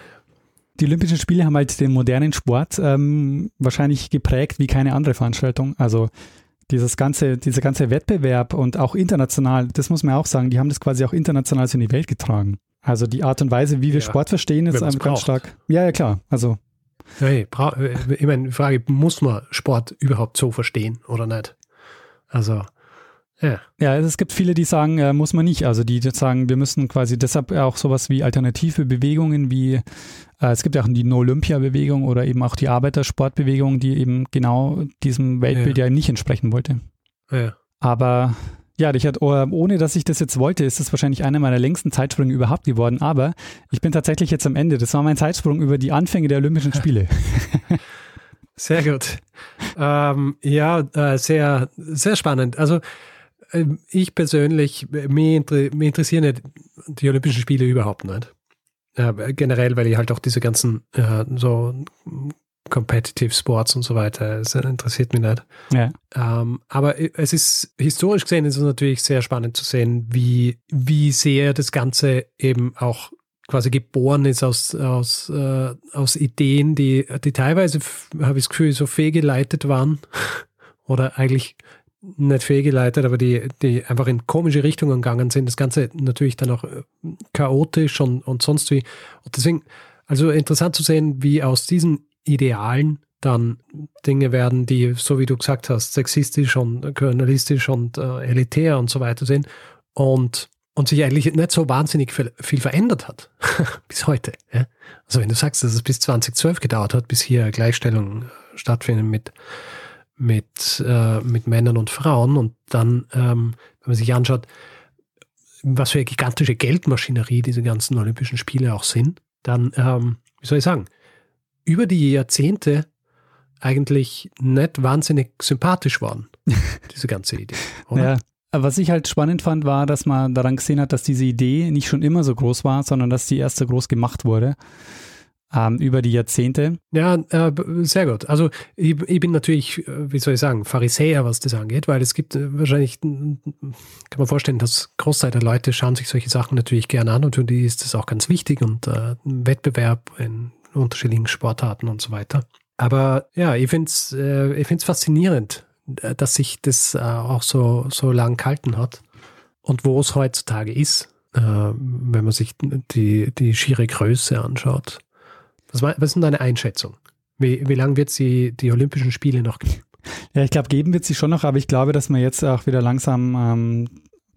Die Olympischen Spiele haben halt den modernen Sport ähm, wahrscheinlich geprägt wie keine andere Veranstaltung. Also dieses ganze, dieser ganze Wettbewerb und auch international, das muss man auch sagen, die haben das quasi auch international in die Welt getragen. Also die Art und Weise, wie wir ja, Sport verstehen, ist einfach ganz stark. Ja, ja, klar. Also. Hey, ich meine, die Frage, muss man Sport überhaupt so verstehen oder nicht? Also, ja. Ja, es gibt viele, die sagen, äh, muss man nicht. Also die sagen, wir müssen quasi deshalb auch sowas wie alternative Bewegungen wie, äh, es gibt ja auch die No-Olympia-Bewegung oder eben auch die Arbeitersportbewegung, die eben genau diesem Weltbild ja, ja nicht entsprechen wollte. Ja. Aber ja, Richard, oh, ohne dass ich das jetzt wollte, ist das wahrscheinlich einer meiner längsten Zeitsprünge überhaupt geworden. Aber ich bin tatsächlich jetzt am Ende. Das war mein Zeitsprung über die Anfänge der Olympischen Spiele. Sehr gut. Ähm, ja, äh, sehr, sehr spannend. Also ich persönlich, mich, mich interessieren die Olympischen Spiele überhaupt nicht. Äh, generell, weil ich halt auch diese ganzen äh, so Competitive Sports und so weiter, das interessiert mich nicht. Ja. Ähm, aber es ist historisch gesehen ist es natürlich sehr spannend zu sehen, wie, wie sehr das Ganze eben auch quasi geboren ist aus, aus, äh, aus Ideen, die, die teilweise, habe ich das Gefühl, so fehlgeleitet waren oder eigentlich nicht fehlgeleitet, aber die, die einfach in komische Richtungen gegangen sind. Das Ganze natürlich dann auch äh, chaotisch und, und sonst wie. Und deswegen, also interessant zu sehen, wie aus diesen Idealen dann Dinge werden, die, so wie du gesagt hast, sexistisch und kolonialistisch und äh, elitär und so weiter sind und, und sich eigentlich nicht so wahnsinnig viel, viel verändert hat bis heute. Ja? Also wenn du sagst, dass es bis 2012 gedauert hat, bis hier Gleichstellung stattfindet mit, mit, äh, mit Männern und Frauen und dann, ähm, wenn man sich anschaut, was für eine gigantische Geldmaschinerie diese ganzen Olympischen Spiele auch sind, dann, ähm, wie soll ich sagen, über die Jahrzehnte eigentlich nicht wahnsinnig sympathisch waren, diese ganze Idee. Oder? Ja. Was ich halt spannend fand, war, dass man daran gesehen hat, dass diese Idee nicht schon immer so groß war, sondern dass die erst so groß gemacht wurde ähm, über die Jahrzehnte. Ja, äh, sehr gut. Also ich, ich, bin natürlich, äh, wie soll ich sagen, Pharisäer, was das angeht, weil es gibt äh, wahrscheinlich, kann man vorstellen, dass Großteil der Leute schauen sich solche Sachen natürlich gerne an und für die ist das auch ganz wichtig und äh, Wettbewerb in unterschiedlichen Sportarten und so weiter. Aber ja, ich finde es äh, find's faszinierend, äh, dass sich das äh, auch so, so lang gehalten hat und wo es heutzutage ist, äh, wenn man sich die, die schiere Größe anschaut. Was, was ist denn deine Einschätzung? Wie, wie lange wird sie die Olympischen Spiele noch geben? Ja, ich glaube, geben wird sie schon noch, aber ich glaube, dass man jetzt auch wieder langsam ähm,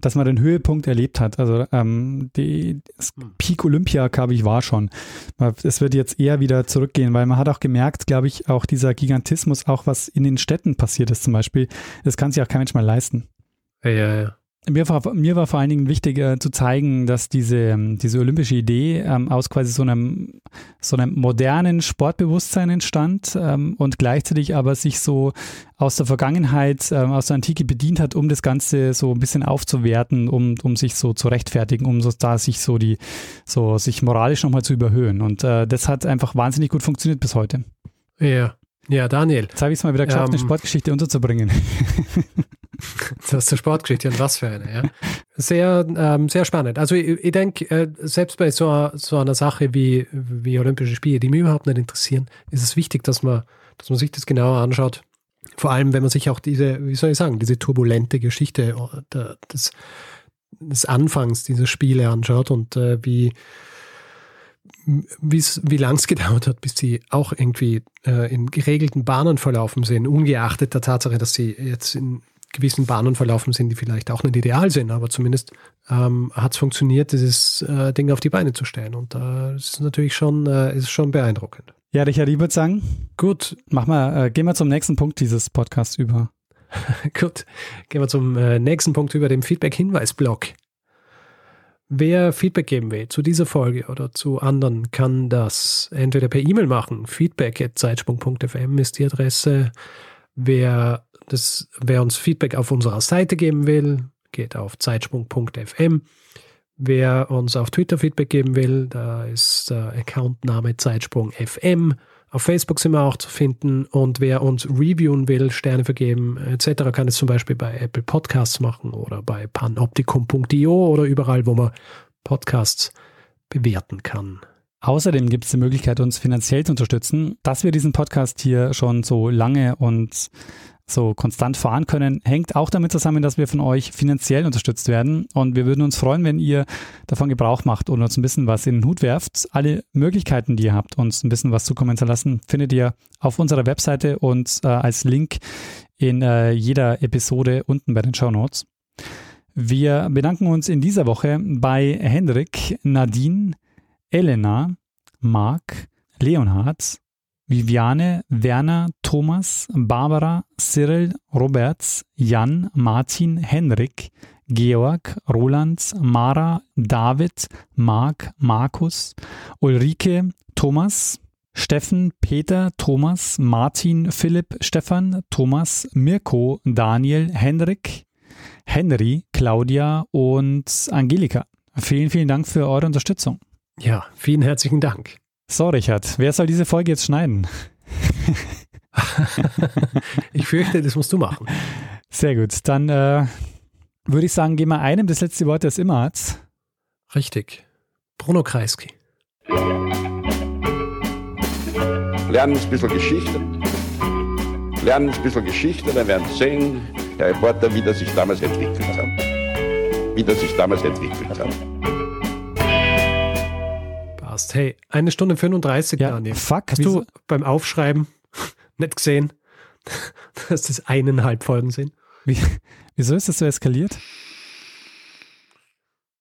dass man den Höhepunkt erlebt hat. Also ähm, die hm. Peak Olympia, glaube ich, war schon. Es wird jetzt eher wieder zurückgehen, weil man hat auch gemerkt, glaube ich, auch dieser Gigantismus, auch was in den Städten passiert ist zum Beispiel, das kann sich auch kein Mensch mehr leisten. Ja, ja, ja. Mir war, mir war vor allen Dingen wichtig äh, zu zeigen, dass diese, diese olympische Idee ähm, aus quasi so einem, so einem modernen Sportbewusstsein entstand ähm, und gleichzeitig aber sich so aus der Vergangenheit, ähm, aus der Antike bedient hat, um das Ganze so ein bisschen aufzuwerten, um, um sich so zu rechtfertigen, um so da sich so die, so sich moralisch nochmal zu überhöhen. Und äh, das hat einfach wahnsinnig gut funktioniert bis heute. Ja. Ja, Daniel. Jetzt habe ich es mal wieder geschafft, ähm, eine Sportgeschichte unterzubringen. Das ist eine Sportgeschichte und was für eine, ja. Sehr, ähm, sehr spannend. Also ich, ich denke, äh, selbst bei so, so einer Sache wie, wie Olympische Spiele, die mich überhaupt nicht interessieren, ist es wichtig, dass man, dass man sich das genauer anschaut. Vor allem, wenn man sich auch diese, wie soll ich sagen, diese turbulente Geschichte äh, des, des Anfangs dieser Spiele anschaut und äh, wie, wie lang es gedauert hat, bis sie auch irgendwie äh, in geregelten Bahnen verlaufen sind, ungeachtet der Tatsache, dass sie jetzt in gewissen Bahnen verlaufen sind, die vielleicht auch nicht ideal sind, aber zumindest ähm, hat es funktioniert, dieses äh, Ding auf die Beine zu stellen. Und äh, das ist natürlich schon, äh, ist schon beeindruckend. Ja, Richard, ich würde sagen, gut, mach mal, äh, gehen wir zum nächsten Punkt dieses Podcasts über. gut, gehen wir zum äh, nächsten Punkt über, dem Feedback-Hinweis-Blog. Wer Feedback geben will zu dieser Folge oder zu anderen, kann das entweder per E-Mail machen. Feedback.zeitsprung.fm ist die Adresse. Wer das, wer uns Feedback auf unserer Seite geben will, geht auf zeitsprung.fm. Wer uns auf Twitter Feedback geben will, da ist der Accountname Zeitsprung.fm. Auf Facebook sind wir auch zu finden. Und wer uns reviewen will, Sterne vergeben etc., kann es zum Beispiel bei Apple Podcasts machen oder bei panoptikum.io oder überall, wo man Podcasts bewerten kann. Außerdem gibt es die Möglichkeit, uns finanziell zu unterstützen. Dass wir diesen Podcast hier schon so lange und so konstant fahren können, hängt auch damit zusammen, dass wir von euch finanziell unterstützt werden. Und wir würden uns freuen, wenn ihr davon Gebrauch macht und uns ein bisschen was in den Hut werft. Alle Möglichkeiten, die ihr habt, uns ein bisschen was zukommen zu lassen, findet ihr auf unserer Webseite und äh, als Link in äh, jeder Episode unten bei den Show Notes. Wir bedanken uns in dieser Woche bei Hendrik, Nadine, Elena, Marc, Leonhard, Viviane, Werner, Thomas, Barbara, Cyril, Roberts, Jan, Martin, Henrik, Georg, Roland, Mara, David, Marc, Markus, Ulrike, Thomas, Steffen, Peter, Thomas, Martin, Philipp, Stefan, Thomas, Mirko, Daniel, Henrik, Henry, Claudia und Angelika. Vielen, vielen Dank für eure Unterstützung. Ja, vielen herzlichen Dank. So, Richard, wer soll diese Folge jetzt schneiden? ich fürchte, das musst du machen. Sehr gut. Dann äh, würde ich sagen, gehen wir einem das letzte Wort, das immer hat. Richtig. Bruno Kreisky. Lernen ein bisschen Geschichte. Lernen ein bisschen Geschichte, dann werden Sie sehen, der Reporter, wie das sich damals entwickelt hat. Wie das sich damals entwickelt hat passt. Hey, eine Stunde 35, ja, Daniel. Fuck. Hast du beim Aufschreiben nicht gesehen, dass das eineinhalb Folgen sind. Wie, wieso ist das so eskaliert?